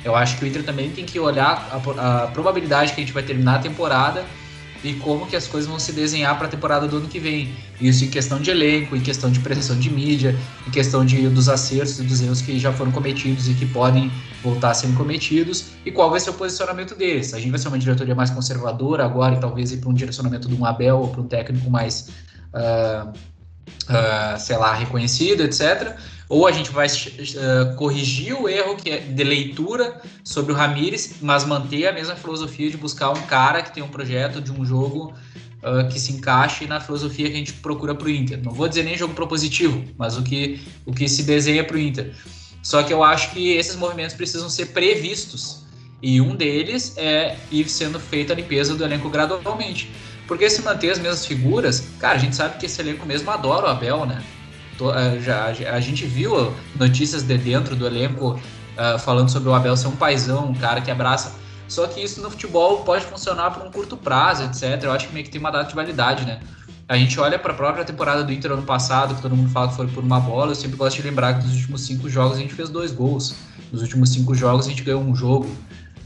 Eu acho que o Inter também tem que olhar a, a probabilidade que a gente vai terminar a temporada e como que as coisas vão se desenhar para a temporada do ano que vem. Isso em questão de elenco, em questão de pressão de mídia, em questão de, dos acertos e dos erros que já foram cometidos e que podem voltar a serem cometidos, e qual vai ser o posicionamento deles. A gente vai ser uma diretoria mais conservadora agora e talvez ir para um direcionamento de um Abel ou para um técnico mais, uh, uh, sei lá, reconhecido, etc ou a gente vai uh, corrigir o erro que é de leitura sobre o Ramires, mas manter a mesma filosofia de buscar um cara que tem um projeto de um jogo uh, que se encaixe na filosofia que a gente procura para o Inter. Não vou dizer nem jogo propositivo, mas o que, o que se desenha para o Inter. Só que eu acho que esses movimentos precisam ser previstos. E um deles é ir sendo feita a limpeza do elenco gradualmente. Porque se manter as mesmas figuras, cara, a gente sabe que esse elenco mesmo adora o Abel, né? Uh, já, a gente viu notícias de dentro do elenco uh, falando sobre o Abel ser um paizão, um cara que abraça. Só que isso no futebol pode funcionar por um curto prazo, etc. Eu acho que meio que tem uma data de validade, né? A gente olha para a própria temporada do Inter ano passado, que todo mundo fala que foi por uma bola. Eu sempre gosto de lembrar que nos últimos cinco jogos a gente fez dois gols. Nos últimos cinco jogos a gente ganhou um jogo.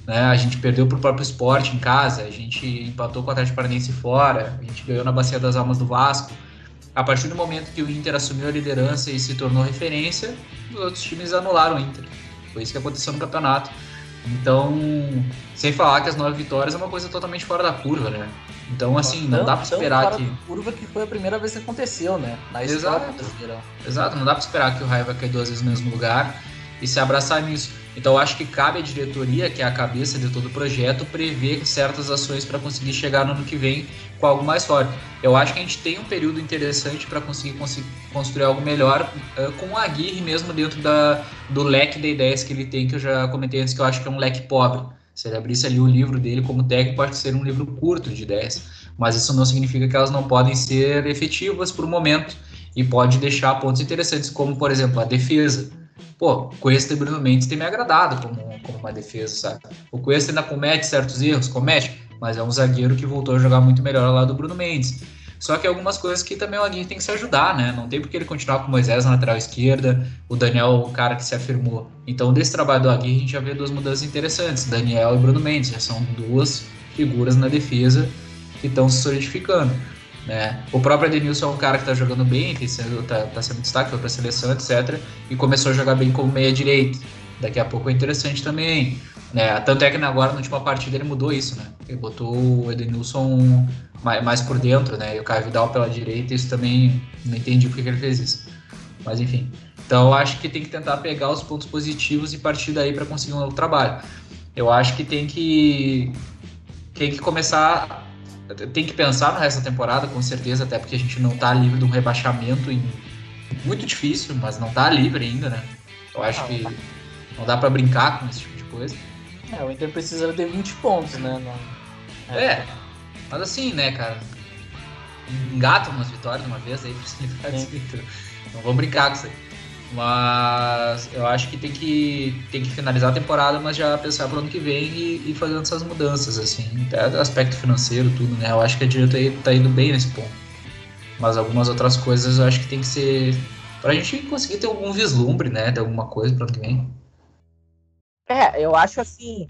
Né? A gente perdeu para o próprio esporte em casa, a gente empatou com o Atlético Paranaense fora, a gente ganhou na Bacia das Almas do Vasco. A partir do momento que o Inter assumiu a liderança e se tornou referência, os outros times anularam o Inter. Foi isso que aconteceu no campeonato. Então, sem falar que as nove vitórias é uma coisa totalmente fora da curva, né? Então, assim, não dá para esperar que. curva que foi a primeira vez que aconteceu, né? Na Exato. Exato, não dá para esperar que o Raio vai cair duas vezes no mesmo lugar e se abraçar nisso. Então, acho que cabe à diretoria, que é a cabeça de todo o projeto, prever certas ações para conseguir chegar no ano que vem com algo mais forte. Eu acho que a gente tem um período interessante para conseguir, construir algo melhor uh, com o Aguirre mesmo dentro da, do leque de ideias que ele tem, que eu já comentei antes, que eu acho que é um leque pobre. Se ele abrisse ali o livro dele como técnico, pode ser um livro curto de ideias, mas isso não significa que elas não podem ser efetivas por momento e pode deixar pontos interessantes, como, por exemplo, a defesa pô, o Cuesta e Bruno Mendes tem me agradado como, como uma defesa, sabe? O Cuesta ainda comete certos erros, comete, mas é um zagueiro que voltou a jogar muito melhor lá do Bruno Mendes. Só que algumas coisas que também o Aguirre tem que se ajudar, né? Não tem porque ele continuar com o Moisés na lateral esquerda, o Daniel, o cara que se afirmou. Então, desse trabalho do Aguirre, a gente já vê duas mudanças interessantes: Daniel e Bruno Mendes. Já são duas figuras na defesa que estão se solidificando. Né? O próprio Edenilson é um cara que está jogando bem, que está tá sendo destaque, foi para a seleção, etc. E começou a jogar bem como meia-direita. Daqui a pouco é interessante também. Né? Tanto é que agora, na última partida, ele mudou isso. Né? Ele botou o Edenilson mais, mais por dentro, né? e o Caio Vidal pela direita. Isso também não entendi porque que ele fez isso. Mas enfim. Então eu acho que tem que tentar pegar os pontos positivos e partir daí para conseguir um novo trabalho. Eu acho que tem que, tem que começar tem que pensar no resto da temporada, com certeza, até porque a gente não tá livre de um rebaixamento em... muito difícil, mas não tá livre ainda, né? Eu acho que tá. não dá para brincar com esse tipo de coisa. É, o Inter precisa ter 20 pontos, né? Não... É. é, mas assim, né, cara? Engata umas vitórias uma vez aí pra se livrar desse Não vamos brincar com isso aí. Mas eu acho que tem que, tem que finalizar a temporada, mas já pensar pro ano que vem e, e fazendo essas mudanças, assim, até aspecto financeiro, tudo, né? Eu acho que a diretoria tá indo bem nesse ponto. Mas algumas outras coisas eu acho que tem que ser. Pra gente conseguir ter algum vislumbre, né? De alguma coisa pro ano que vem. É, eu acho assim.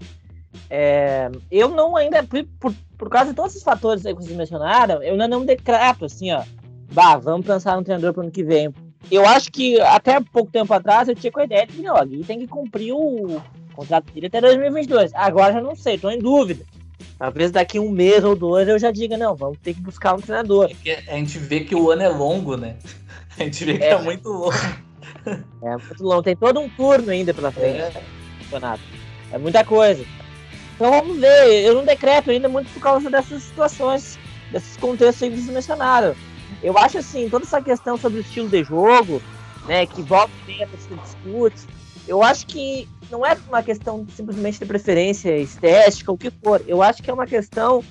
É, eu não ainda, por, por, por, causa de todos esses fatores aí que vocês mencionaram, eu ainda não decreto assim, ó. Bah, vamos pensar no treinador pro ano que vem eu acho que até pouco tempo atrás eu tinha com a ideia de que não, ali tem que cumprir o contrato dele até 2022. Agora já não sei, estou em dúvida. Talvez daqui um mês ou dois eu já diga, não, vamos ter que buscar um treinador. É a gente vê que o ano é longo, né? A gente vê que é, é muito longo. É muito longo, tem todo um turno ainda pela frente. É. Campeonato. É muita coisa. Então vamos ver, eu não decreto ainda muito por causa dessas situações, desses contextos aí que vocês mencionaram. Eu acho assim, toda essa questão sobre o estilo de jogo, né, que volta e meia se discute, eu acho que não é uma questão simplesmente de preferência estética, o que for. Eu acho que é uma questão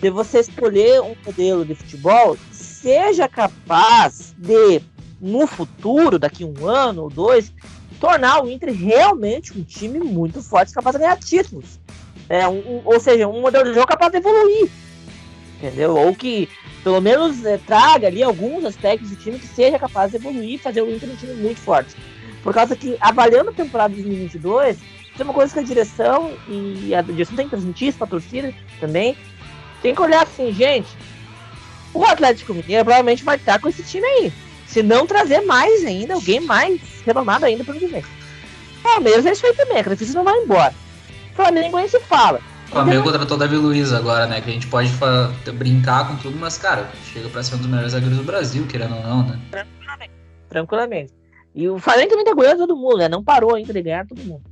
de você escolher um modelo de futebol que seja capaz de, no futuro, daqui um ano ou dois, tornar o Inter realmente um time muito forte, capaz de ganhar títulos. É, um, ou seja, um modelo de jogo capaz de evoluir. Entendeu? Ou que pelo menos é, traga ali alguns aspectos do time que seja capaz de evoluir e fazer o Inter um time muito forte. Por causa que, avaliando a temporada de 2022, isso é uma coisa que a direção e a direção tem que transmitir isso para a torcida também. Tem que olhar assim, gente, o Atlético Mineiro provavelmente vai estar com esse time aí. Se não trazer mais ainda, alguém mais renomado ainda para o que vem. Palmeiras é isso aí também, a Crefisa não vai embora. Flamengo aí se fala. O Flamengo contratou o Davi Luiz agora, né? Que a gente pode brincar com tudo, mas, cara, chega pra ser um dos melhores zagueiros do Brasil, querendo ou não, né? Tranquilamente. Tranquilamente. E o Flamengo também tá ganhando todo mundo, né? Não parou ainda de ganhar todo mundo.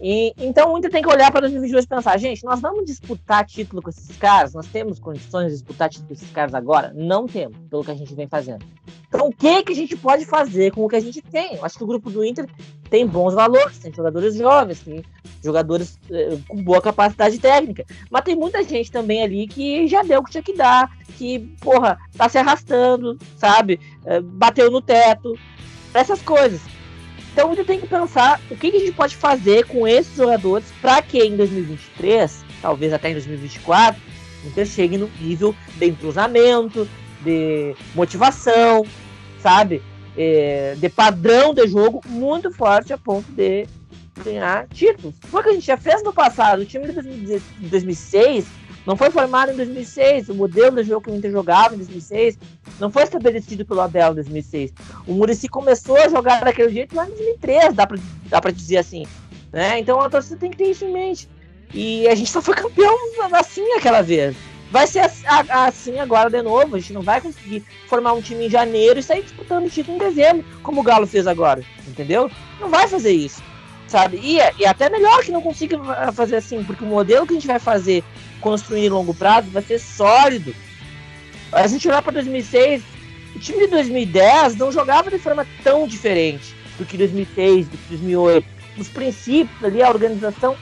E, então o Inter tem que olhar para 2022 e pensar, gente, nós vamos disputar título com esses caras? Nós temos condições de disputar título com esses caras agora? Não temos, pelo que a gente vem fazendo. Então o que, que a gente pode fazer com o que a gente tem? Eu acho que o grupo do Inter tem bons valores, tem jogadores jovens, tem jogadores eh, com boa capacidade técnica. Mas tem muita gente também ali que já deu o que tinha que dar, que, porra, tá se arrastando, sabe? Eh, bateu no teto, essas coisas. Então você tem que pensar o que, a gente pode fazer com esses jogadores para que em 2023, talvez até em 2024, o Inter chegue no nível de entrosamento, de motivação, sabe? É, de padrão de jogo muito forte a ponto de ganhar títulos. Foi o que a gente já fez no passado. O time de 2006 não foi formado em 2006. O modelo de jogo que o Inter jogava em 2006 não foi estabelecido pelo Abel em 2006. O Murici começou a jogar daquele jeito lá em 2003, dá pra, dá pra dizer assim. Né? Então a torcida tem que ter isso em mente. E a gente só foi campeão assim aquela vez. Vai ser assim agora de novo. A gente não vai conseguir formar um time em janeiro e sair disputando o título em dezembro, como o Galo fez agora. Entendeu? Não vai fazer isso. Sabe? E, e até melhor que não consiga fazer assim, porque o modelo que a gente vai fazer construir longo prazo vai ser sólido. A gente olhar para 2006, o time de 2010 não jogava de forma tão diferente do que 2006, do que 2008. Os princípios ali, a organização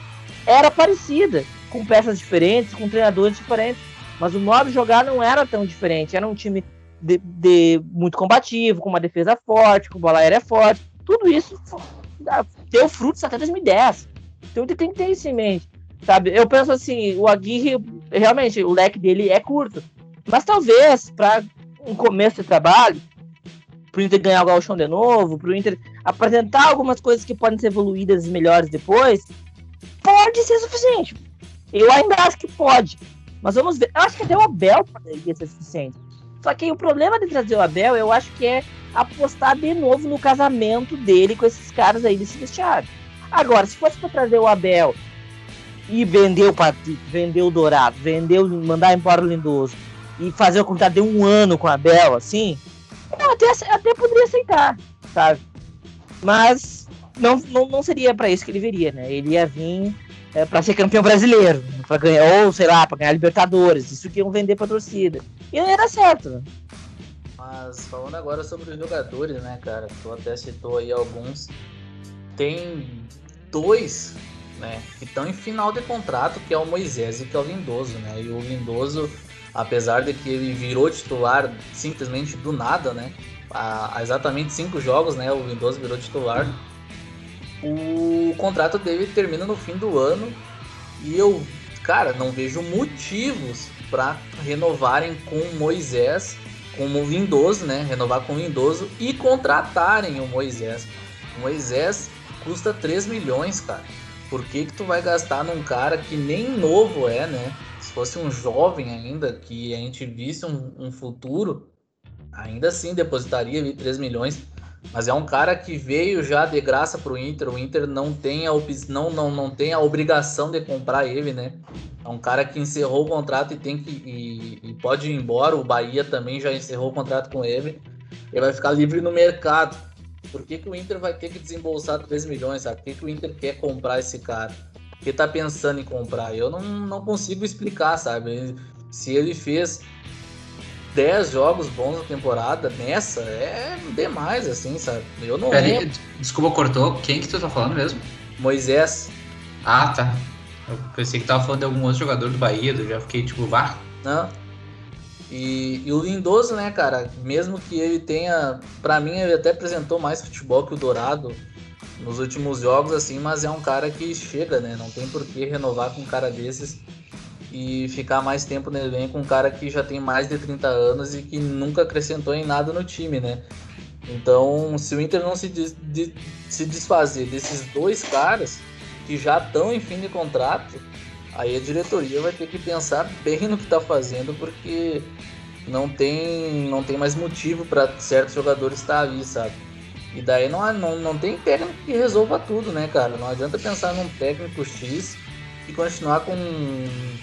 era parecida, com peças diferentes, com treinadores diferentes, mas o modo de jogar não era tão diferente. Era um time de, de muito combativo, com uma defesa forte, com bola aérea forte. Tudo isso deu frutos até 2010. Então tem que ter isso em mente. Sabe? Eu penso assim, o Aguirre, realmente, o leque dele é curto. Mas talvez, para um começo de trabalho, pro Inter ganhar o Gauchão de novo, pro Inter apresentar algumas coisas que podem ser evoluídas e melhores depois, pode ser suficiente. Eu ainda acho que pode. Mas vamos ver. Eu acho que até o Abel poderia ser suficiente. Só que o problema de trazer o Abel, eu acho que é apostar de novo no casamento dele com esses caras aí desse vestiário. Agora, se fosse para trazer o Abel e vender o Patrick, vender o Dourado, vender, mandar embora o Lindoso e fazer o contrato de um ano com a Bel, assim, eu até, até poderia aceitar, sabe? Mas não, não, não seria para isso que ele viria, né? Ele ia vir é, para ser campeão brasileiro, para ganhar, ou sei lá, para ganhar Libertadores, isso que iam vender pra torcida. E não ia dar certo, né? Mas falando agora sobre os jogadores, né, cara? Tu até citou aí alguns. Tem dois né, que estão em final de contrato, que é o Moisés e que é o Lindoso, né? E o Lindoso, apesar de que ele virou titular simplesmente do nada, né? Há exatamente cinco jogos, né? O Lindoso virou titular. O contrato dele termina no fim do ano e eu, cara, não vejo motivos para renovarem com o Moisés, com o Lindoso, né? Renovar com o Lindoso e contratarem o Moisés. O Moisés custa 3 milhões, cara por que, que tu vai gastar num cara que nem novo é, né? Se fosse um jovem ainda, que a gente visse um, um futuro, ainda assim depositaria ali 3 milhões. Mas é um cara que veio já de graça pro Inter. O Inter não tem a, não, não, não tem a obrigação de comprar ele, né? É um cara que encerrou o contrato e tem que. E, e pode ir embora. O Bahia também já encerrou o contrato com ele. Ele vai ficar livre no mercado. Por que, que o Inter vai ter que desembolsar 3 milhões? Sabe? Por que, que o Inter quer comprar esse cara? Por que tá pensando em comprar? Eu não, não consigo explicar, sabe? Se ele fez 10 jogos bons na temporada, nessa, é demais, assim, sabe? Eu não Pera Desculpa, cortou. Quem que tu tá falando mesmo? Moisés. Ah, tá. Eu pensei que tava falando de algum outro jogador do Bahia, eu já fiquei tipo, vá. Não, e, e, o Lindoso, né, cara, mesmo que ele tenha. para mim, ele até apresentou mais futebol que o Dourado nos últimos jogos, assim, mas é um cara que chega, né? Não tem por que renovar com um cara desses e ficar mais tempo no elenco com um cara que já tem mais de 30 anos e que nunca acrescentou em nada no time, né? Então, se o Inter não se, de, se desfazer desses dois caras que já estão em fim de contrato, aí a diretoria vai ter que pensar bem no que está fazendo, porque não tem, não tem mais motivo para certos jogadores estar ali, sabe? E daí não, não, não tem técnico que resolva tudo, né, cara? Não adianta pensar num técnico X e continuar com,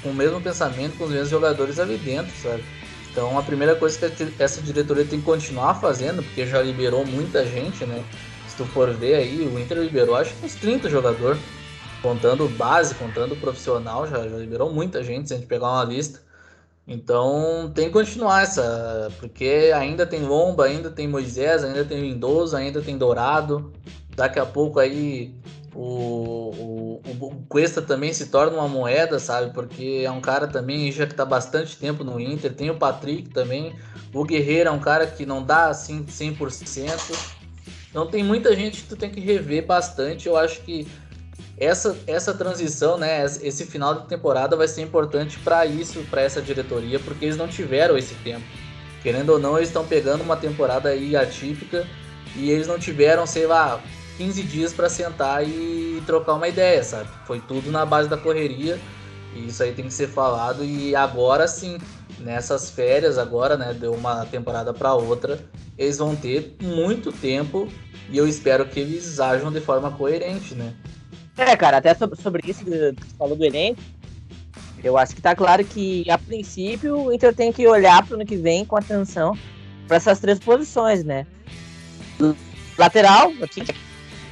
com o mesmo pensamento, com os mesmos jogadores ali dentro, sabe? Então a primeira coisa que essa diretoria tem que continuar fazendo, porque já liberou muita gente, né? Se tu for ver aí, o Inter liberou acho que uns 30 jogadores contando base, contando profissional, já, já liberou muita gente, se a gente pegar uma lista. Então tem que continuar essa, porque ainda tem Lomba, ainda tem Moisés, ainda tem Lindoso, ainda tem Dourado. Daqui a pouco aí o, o, o Cuesta também se torna uma moeda, sabe? Porque é um cara também já que está bastante tempo no Inter. Tem o Patrick também. O Guerreiro é um cara que não dá assim 100%. Então tem muita gente que tu tem que rever bastante. Eu acho que essa, essa transição, né, esse final de temporada vai ser importante para isso, para essa diretoria, porque eles não tiveram esse tempo. Querendo ou não, eles estão pegando uma temporada aí atípica e eles não tiveram, sei lá, 15 dias para sentar e trocar uma ideia, sabe? Foi tudo na base da correria e isso aí tem que ser falado e agora sim, nessas férias agora, né, deu uma temporada para outra, eles vão ter muito tempo e eu espero que eles ajam de forma coerente, né? É, cara, até sobre, sobre isso que você falou do elenco, eu acho que tá claro que, a princípio, o Inter tem que olhar pro ano que vem com atenção para essas três posições, né? Lateral,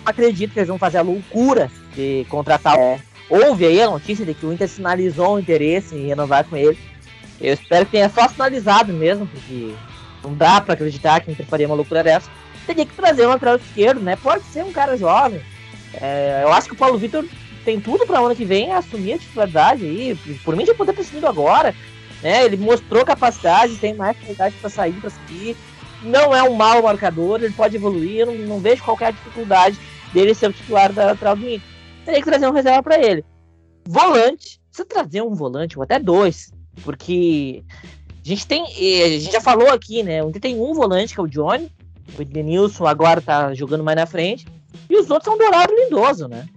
acredito que eles vão fazer a loucura de contratar. É, houve aí a notícia de que o Inter sinalizou o interesse em renovar com ele. Eu espero que tenha só sinalizado mesmo, porque não dá para acreditar que o Inter faria uma loucura dessa. Teria que trazer um lateral esquerdo, né? Pode ser um cara jovem, é, eu acho que o Paulo Vitor tem tudo para ano que vem assumir a titularidade aí. Por mim, já poder ter subido agora. Né? Ele mostrou capacidade, tem mais qualidade para sair, para subir. Não é um mau marcador, ele pode evoluir. Não, não vejo qualquer dificuldade dele ser o titular da lateral do Inter. Teria que trazer uma reserva para ele. Volante, precisa trazer um volante, ou até dois, porque a gente tem, a gente já falou aqui, né? O Inter tem um volante que é o Johnny, o Edenilson agora tá jogando mais na frente. E os outros são Dourado e Lindoso, né?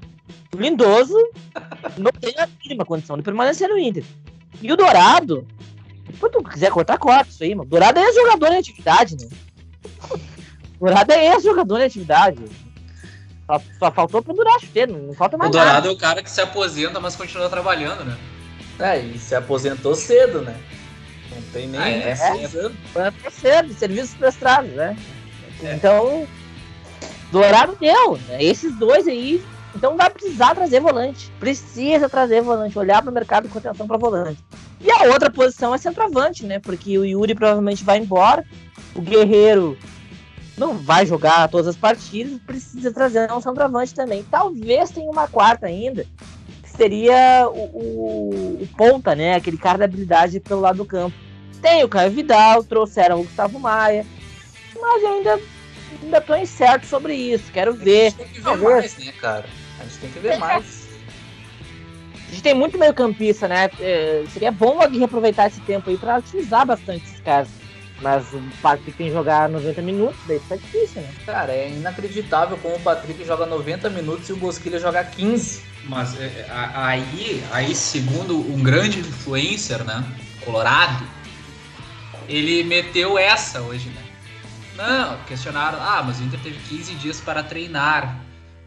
O Lindoso não tem a mínima condição de permanecer no Inter. E o Dourado, se tu quiser cortar, corta isso aí, mano. Dourado é jogador em atividade, né? Dourado é jogador em atividade. Só, só faltou pendurar chuteiro, não falta mais nada. O Dourado nada. é o cara que se aposenta, mas continua trabalhando, né? É, e se aposentou cedo, né? Não tem nem. Ah, é, é, é, cedo, serviços prestados, né? É. Então, Dourado deu. Né? Esses dois aí. Então vai precisar trazer volante. Precisa trazer volante. Olhar para o mercado com atenção para volante. E a outra posição é centroavante, né? Porque o Yuri provavelmente vai embora. O Guerreiro não vai jogar todas as partidas. Precisa trazer um centroavante também. Talvez tenha uma quarta ainda. Que seria o, o, o ponta, né? Aquele cara da habilidade pelo lado do campo. Tem o Caio Vidal, trouxeram o Gustavo Maia. Mas ainda ainda tô incerto sobre isso. Quero ver. A gente tem que ver mais, né, cara? A gente tem que ver é. mais. A gente tem muito meio campista, né? É, seria bom alguém reaproveitar esse tempo aí pra utilizar bastante esses caras. Mas o Patrick tem que jogar 90 minutos, daí fica difícil, né? Cara, é inacreditável como o Patrick joga 90 minutos e o Bosquilha joga 15. Mas é, é aí, aí, segundo um grande influencer, né? Colorado, ele meteu essa hoje, né? Não, questionaram. Ah, mas o Inter teve 15 dias para treinar.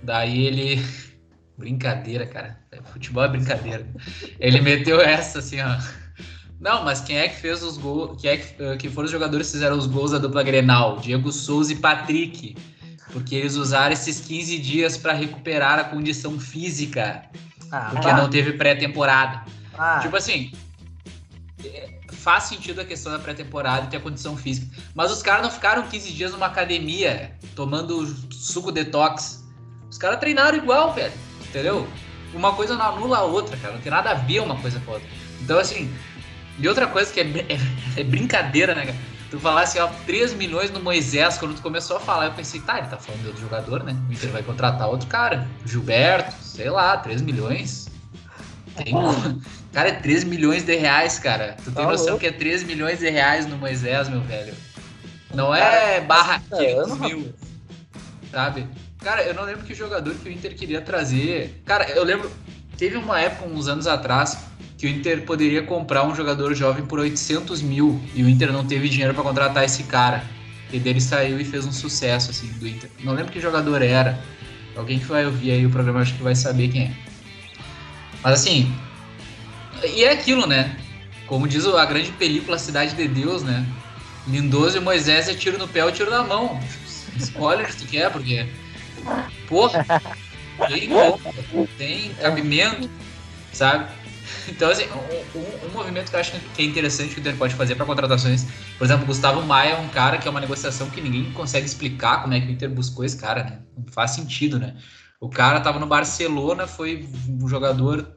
Daí ele. Brincadeira, cara. Futebol é brincadeira. Ele meteu essa assim, ó. Não, mas quem é que fez os gols? Quem é que, uh, que foram os jogadores que fizeram os gols da dupla Grenal? Diego Souza e Patrick. Porque eles usaram esses 15 dias para recuperar a condição física. Ah, porque ah. não teve pré-temporada. Ah. Tipo assim, faz sentido a questão da pré-temporada e ter a condição física. Mas os caras não ficaram 15 dias numa academia tomando suco detox. Os caras treinaram igual, velho. Entendeu? Uma coisa não anula a outra, cara. Não tem nada a ver uma coisa com a outra. Então, assim. E outra coisa que é, é, é brincadeira, né, cara? Tu falasse, ó, 3 milhões no Moisés, quando tu começou a falar, eu pensei, tá, ele tá falando de outro jogador, né? O Inter vai contratar outro cara. Gilberto, sei lá, 3 milhões. Tem. Cara, é 3 milhões de reais, cara. Tu tem tá noção louco. que é 3 milhões de reais no Moisés, meu velho? Não é barra 500 mil. Sabe? Cara, eu não lembro que jogador que o Inter queria trazer. Cara, eu lembro. Teve uma época, uns anos atrás, que o Inter poderia comprar um jogador jovem por 800 mil e o Inter não teve dinheiro para contratar esse cara. E dele saiu e fez um sucesso, assim, do Inter. Não lembro que jogador era. Alguém que vai ouvir aí o programa acho que vai saber quem é. Mas assim, e é aquilo, né? Como diz a grande película Cidade de Deus, né? Lindoso e Moisés é tiro no pé ou tiro na mão. Escolhe o que tu quer, porque. Porra! tem tem cabimento, sabe? Então, assim, um, um, um, movimento que eu acho que é interessante que o Inter pode fazer para contratações, por exemplo, Gustavo Maia é um cara que é uma negociação que ninguém consegue explicar como é que o Inter buscou esse cara, né? Não faz sentido, né? O cara tava no Barcelona, foi um jogador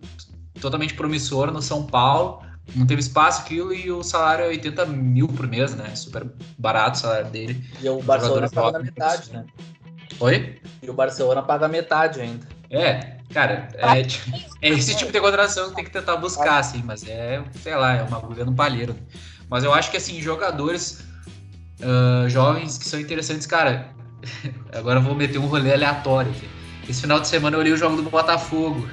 totalmente promissor no São Paulo, não teve espaço aquilo e o salário é 80 mil por mês, né? Super barato o salário dele. E o Barcelona paga metade, né? Oi? E o Barcelona paga metade ainda. É, cara, é, é esse tipo de contratação que tem que tentar buscar, assim, mas é, sei lá, é uma agulha no palheiro. Mas eu acho que, assim, jogadores uh, jovens que são interessantes, cara, agora eu vou meter um rolê aleatório aqui. Esse final de semana eu olhei o jogo do Botafogo.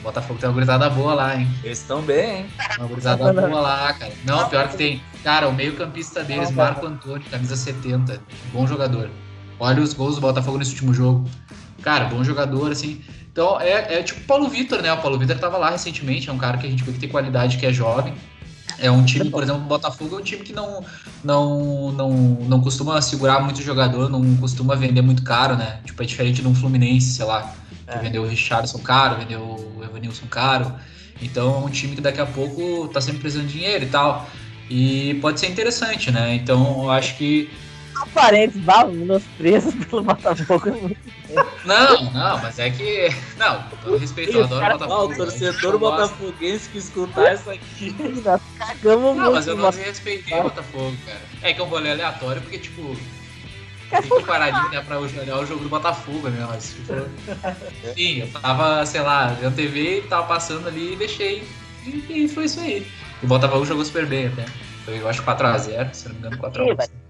O Botafogo tem uma gurizada boa lá, hein? Eles estão bem, hein? Uma gurizada boa lá, cara. Não, pior que tem. Cara, o meio-campista deles, Marco Antônio, camisa 70. Bom jogador. Olha os gols do Botafogo nesse último jogo. Cara, bom jogador, assim. Então, é, é tipo o Paulo Vitor, né? O Paulo Vitor tava lá recentemente, é um cara que a gente vê que tem qualidade, que é jovem. É um time, por exemplo, o Botafogo é um time que não, não, não, não costuma segurar muito jogador, não costuma vender muito caro, né? Tipo, é diferente de um Fluminense, sei lá, que é. vendeu o Richardson caro, vendeu o Evanilson caro. Então é um time que daqui a pouco tá sempre precisando de dinheiro e tal. E pode ser interessante, né? Então eu acho que parentes, nos presos pelo Botafogo. Não, não, mas é que. Não, com todo respeito, eu adoro o Botafogo. o torcedor botafoguense que escutar isso aqui. Nós cagamos Não, mas eu não respeitei o Botafogo, cara. É que é um rolê aleatório, porque, tipo. Tem que parar de né, pra olhar o jogo do Botafogo, né? Mas, tipo. Enfim, eu tava, sei lá, vendo TV e tava passando ali e deixei. E, foi isso aí. O Botafogo jogou super bem até. Foi, eu acho, 4x0, se não me engano, 4x1.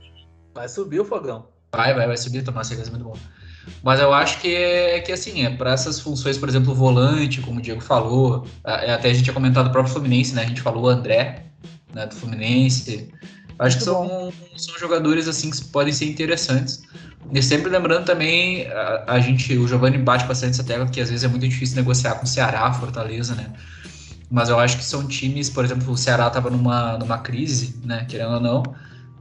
Vai subir o fogão. Vai, vai, vai subir, tomar certeza muito bom. Mas eu acho que é que assim, é para essas funções, por exemplo, o volante, como o Diego falou, é, até a gente tinha comentado o próprio Fluminense, né? A gente falou o André, né, do Fluminense. Acho que são, são jogadores assim que podem ser interessantes. E sempre lembrando também, a, a gente, o Giovanni bate bastante essa tecla que às vezes é muito difícil negociar com o Ceará, Fortaleza, né? Mas eu acho que são times, por exemplo, o Ceará estava numa, numa crise, né? Querendo ou não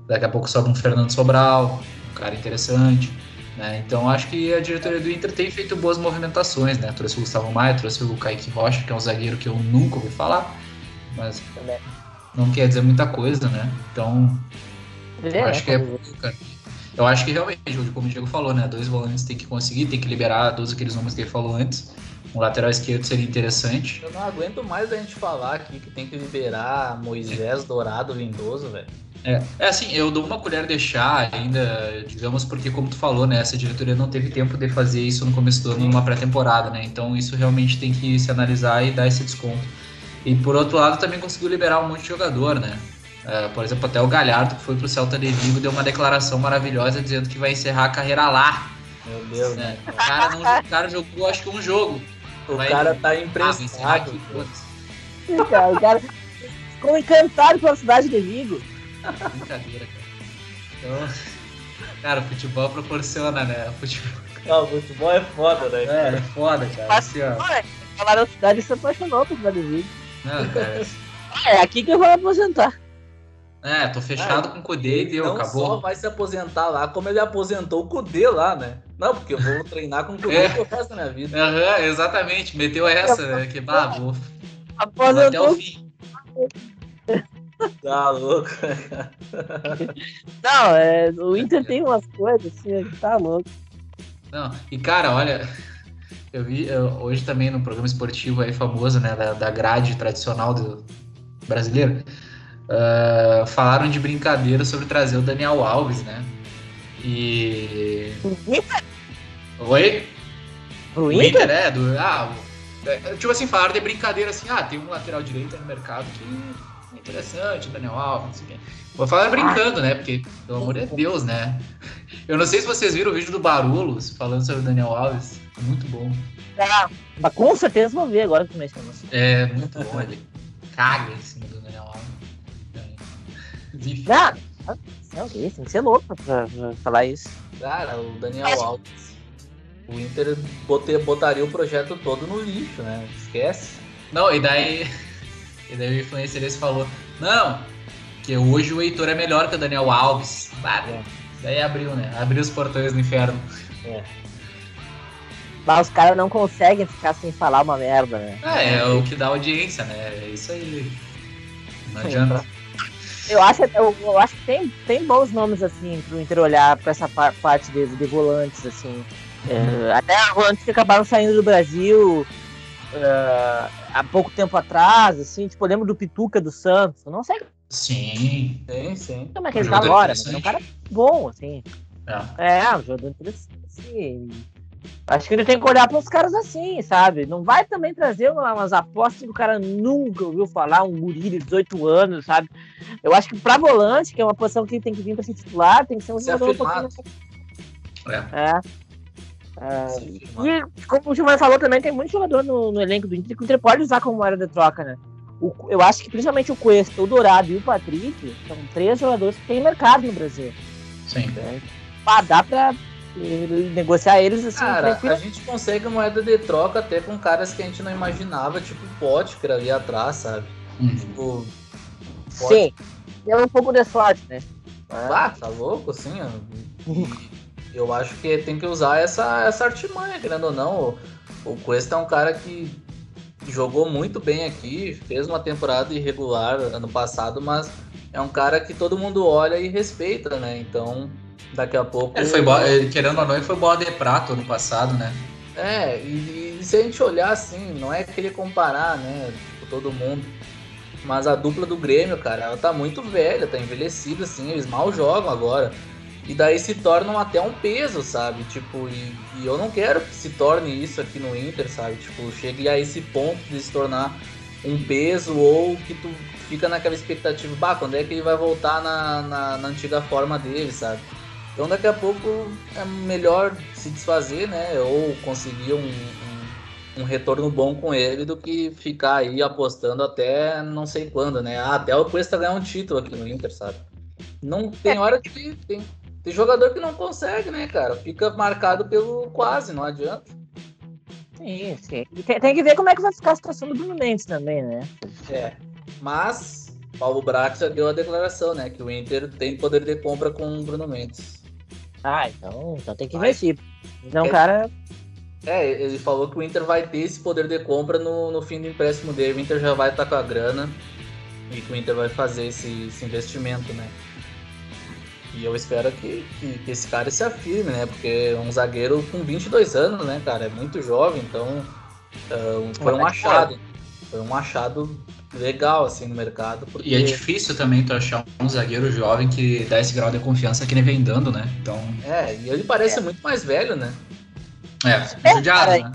Daqui a pouco sobe um Fernando Sobral, um cara interessante. Né? Então acho que a diretoria do Inter tem feito boas movimentações, né? Trouxe o Gustavo Maia, trouxe o Kaique Rocha, que é um zagueiro que eu nunca ouvi falar, mas não quer dizer muita coisa, né? Então é, acho que é cara. Eu acho que realmente, como o Diego falou, né? Dois volantes tem que conseguir, tem que liberar todos aqueles nomes que ele falou antes. Um lateral esquerdo seria interessante. Eu não aguento mais a gente falar aqui que tem que liberar Moisés Dourado Lindoso, velho. É, é assim, eu dou uma colher de chá ainda, digamos, porque como tu falou, né, essa diretoria não teve tempo de fazer isso no começo do ano, numa pré-temporada, né, então isso realmente tem que se analisar e dar esse desconto. E por outro lado, também conseguiu liberar um monte de jogador, né, é, por exemplo, até o Galhardo, que foi pro Celta de Vigo, deu uma declaração maravilhosa dizendo que vai encerrar a carreira lá. Meu Deus. É, o, cara não, o cara jogou, acho que um jogo. O vai, cara tá emprestado. Ah, aqui, o cara ficou encantado pela cidade de Vigo. Brincadeira, cara. Então, cara, o futebol proporciona, né? O futebol. Não, o futebol é foda, né? É, é foda, cara. Assim, ó. Falaram a cidade se apaixonou por de Não, cara. É aqui que eu vou aposentar. É, tô fechado ah, com o Cudê e deu, não acabou. Não só vai se aposentar lá, como ele aposentou o Cudê lá, né? Não, porque eu vou treinar com o Cudê é. pro resto da minha vida. Uhum, exatamente, meteu essa, né? Que bah, vou. Aposentou. Até o fim. Tá louco, Não, é, o Inter tem umas coisas assim, tá louco. Não, e cara, olha, eu vi eu, hoje também no programa esportivo aí famoso, né, da, da grade tradicional do brasileiro, uh, falaram de brincadeira sobre trazer o Daniel Alves, né? E. Oi? O Inter? O Inter é, do. Ah, é, tipo assim, falaram de brincadeira assim, ah, tem um lateral direito no mercado que interessante, Daniel Alves, não sei o quê. Vou falar brincando, né? Porque, pelo amor de Deus, né? Eu não sei se vocês viram o vídeo do Barulos falando sobre o Daniel Alves. Muito bom. Ah, mas com certeza vou ver agora que começamos. É, muito bom. Ele caga em cima do Daniel Alves. Ah, não, tem que ser louco pra, pra, falar isso. Cara, o Daniel Alves. O Inter botaria o projeto todo no lixo, né? Esquece. Não, e daí e daí o influencer desse falou: Não, que hoje o Heitor é melhor que o Daniel Alves. é. Daí abriu, né? Abriu os portões do inferno. É. Mas os caras não conseguem ficar sem falar uma merda, né? É, é o que dá audiência, né? É isso aí. Não adianta. Eu acho, eu, eu, acho que tem, tem bons nomes, assim, pro Inter olhar pra essa parte de, de volantes, assim. É, uhum. até volantes que acabaram saindo do Brasil uh, há pouco tempo atrás, assim, tipo, eu lembro do Pituca do Santos. Eu não sei. Sim, sim, sim. Como é que ele tá agora? É um cara bom, assim. É, é um jogador interessante. Assim. Acho que ele tem que olhar para os caras assim, sabe? Não vai também trazer umas apostas que o cara nunca ouviu falar, um guri de 18 anos, sabe? Eu acho que para volante, que é uma posição que tem que vir para ser titular, tem que ser um jogador um pouquinho. É. é. É. E como o Gilmar falou também, tem muito jogador no, no elenco do Inter que o Inter pode usar como moeda de troca, né? O, eu acho que principalmente o Cuesta, o Dourado e o Patrick são três jogadores que têm mercado no Brasil. Sim. É, ah, dá pra negociar eles assim. Cara, tranquilo. a gente consegue moeda de troca até com caras que a gente não imaginava, tipo Potker ali atrás, sabe? Uhum. Tipo. Sim. É um pouco de sorte, né? Ah, tá louco, assim. eu acho que tem que usar essa, essa artimanha, querendo ou não. O, o Cuesta é um cara que jogou muito bem aqui, fez uma temporada irregular ano passado, mas é um cara que todo mundo olha e respeita, né? Então Daqui a pouco. Ele foi ele, querendo ou não, ele foi bola de prato ano passado, né? É, e, e, se a gente olhar assim, não é querer comparar, né? Tipo, todo mundo. Mas a dupla do Grêmio, cara, ela tá muito velha, tá envelhecida, assim, eles mal jogam agora. E daí se tornam até um peso, sabe? Tipo, e, e eu não quero que se torne isso aqui no Inter, sabe? Tipo, chegue a esse ponto de se tornar um peso ou que tu fica naquela expectativa, bah, quando é que ele vai voltar na, na, na antiga forma dele, sabe? Então daqui a pouco é melhor se desfazer, né? Ou conseguir um, um, um, retorno bom com ele do que ficar aí apostando até não sei quando, né? Ah, até o Cuesta ganhar um título aqui no Inter, sabe? Não tem hora que tem, tem jogador que não consegue, né, cara? Fica marcado pelo quase, não adianta. Sim, sim. Tem, tem, que ver como é que vai ficar a situação do Bruno Mendes também, né? É. Mas Paulo Brax já deu a declaração, né? Que o Inter tem poder de compra com o Bruno Mendes. Ah, então, então tem que investir. Não, é, cara. É, ele falou que o Inter vai ter esse poder de compra no, no fim do empréstimo dele. O Inter já vai estar tá com a grana e que o Inter vai fazer esse, esse investimento, né? E eu espero que, que, que, esse cara se afirme, né? Porque é um zagueiro com 22 anos, né, cara? É muito jovem, então uh, foi um achado. Foi um achado legal assim no mercado. Porque... E é difícil também tu achar um zagueiro jovem que dá esse grau de confiança que ele vem dando, né? Então... É, e ele parece é. muito mais velho, né? É, é judiado, né?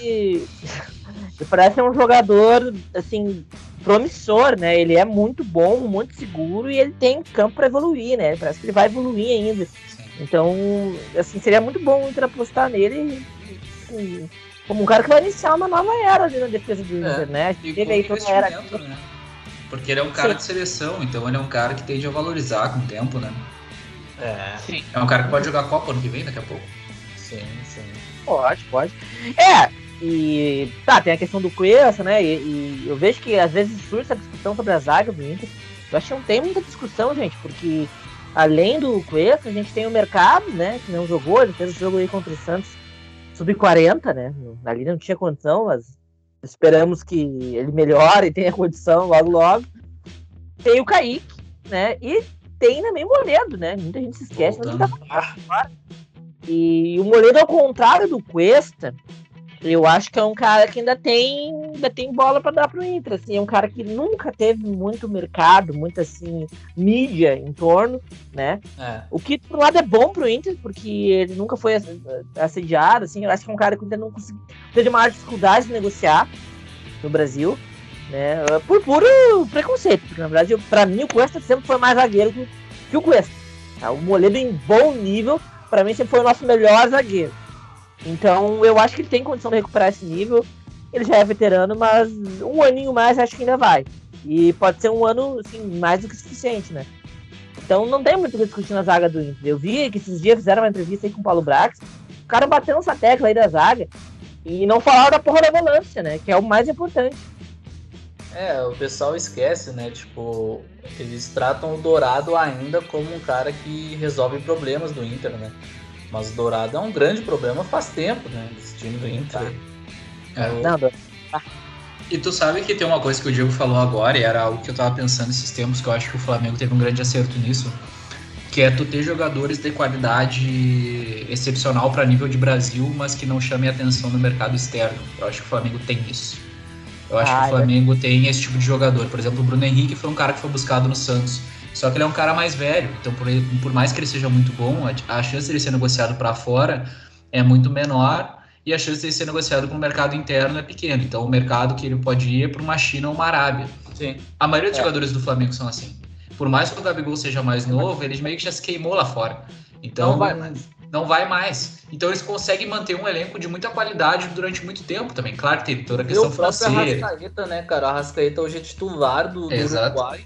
Ele parece um jogador, assim, promissor, né? Ele é muito bom, muito seguro e ele tem campo para evoluir, né? Parece que ele vai evoluir ainda. Sim. Então, assim, seria muito bom Inter apostar nele e, como um cara que vai iniciar uma nova era ali na defesa do é, Inter, né? Teve aí toda era. Né? Porque ele é um cara Sim. de seleção, então ele é um cara que tende a valorizar com o tempo, né? É. Sim. É um cara que pode jogar Copa ano que vem, daqui a pouco. Sim, sim. Pode, pode. É, e tá, tem a questão do Cuesta, né? E, e, eu vejo que às vezes surge essa discussão sobre a zaga do Inter. Eu acho que não tem muita discussão, gente, porque além do Cuesta, a gente tem o mercado, né? Que não jogou, ele fez o jogo aí contra o Santos sub-40, né? Ali não tinha condição, mas esperamos que ele melhore e tenha condição logo logo. Tem o Kaique, né? E tem também o Moledo, né? Muita gente se esquece, mas ele tá E o Moledo, ao contrário do Cuesta, eu acho que é um cara que ainda tem, ainda tem bola para dar pro Inter, assim, é um cara que nunca teve muito mercado, muita assim mídia em torno, né? É. O que por um lado é bom pro Inter, porque ele nunca foi assediado, assim, eu acho que é um cara que ainda não conseguiu, teve maior dificuldade de negociar no Brasil, né? Por puro preconceito, porque na verdade, para mim o Cuesta sempre foi mais zagueiro que, que o Cuesta. Tá? O Moledo em bom nível, para mim sempre foi o nosso melhor zagueiro. Então eu acho que ele tem condição de recuperar esse nível. Ele já é veterano, mas um aninho mais acho que ainda vai. E pode ser um ano assim, mais do que suficiente, né? Então não tem muito o que discutir na zaga do Inter. Eu vi que esses dias fizeram uma entrevista aí com o Paulo Brax. O cara bateu essa tecla aí da zaga. E não falaram da porra da volância, né? Que é o mais importante. É, o pessoal esquece, né? Tipo, eles tratam o Dourado ainda como um cara que resolve problemas do Inter, né? Mas o Dourado é um grande problema faz tempo, né? Desse time do Inter. É. Não, e tu sabe que tem uma coisa que o Diego falou agora, e era algo que eu tava pensando esses tempos, que eu acho que o Flamengo teve um grande acerto nisso, que é tu ter jogadores de qualidade excepcional para nível de Brasil, mas que não chamem atenção no mercado externo. Eu acho que o Flamengo tem isso. Eu acho ah, que o é. Flamengo é. tem esse tipo de jogador. Por exemplo, o Bruno Henrique foi um cara que foi buscado no Santos. Só que ele é um cara mais velho, então por, por mais que ele seja muito bom, a, a chance de ele ser negociado para fora é muito menor e a chance de ele ser negociado com o mercado interno é pequena. Então o mercado que ele pode ir é para uma China ou uma Arábia. Sim. A maioria dos é. jogadores do Flamengo são assim. Por mais que o Gabigol seja mais novo, ele meio que já se queimou lá fora. Então não vai mais. Não vai mais. Então eles conseguem manter um elenco de muita qualidade durante muito tempo também. Claro que tem toda a questão financeira. Arrascaeta, né, cara? A Arrascaeta hoje é titular do, do Uruguai.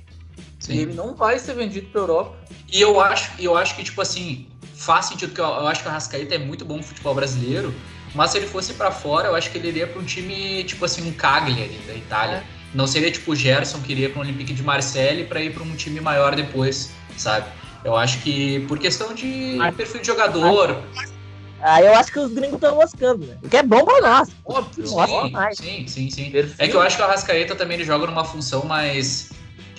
Sim. E ele não vai ser vendido para Europa. E eu acho, eu acho que, tipo assim, faz sentido, porque eu, eu acho que o Arrascaeta é muito bom no futebol brasileiro, mas se ele fosse para fora, eu acho que ele iria para um time, tipo assim, um Cagliari da Itália. É. Não seria tipo o Gerson que iria para o Olympique de Marseille para ir para um time maior depois, sabe? Eu acho que por questão de perfil de jogador. Aí eu acho que os gringos estão moscando, né? O que é bom pra nós. Óbvio, sim, sim, sim, sim. É que eu acho que o Arrascaeta também ele joga numa função mais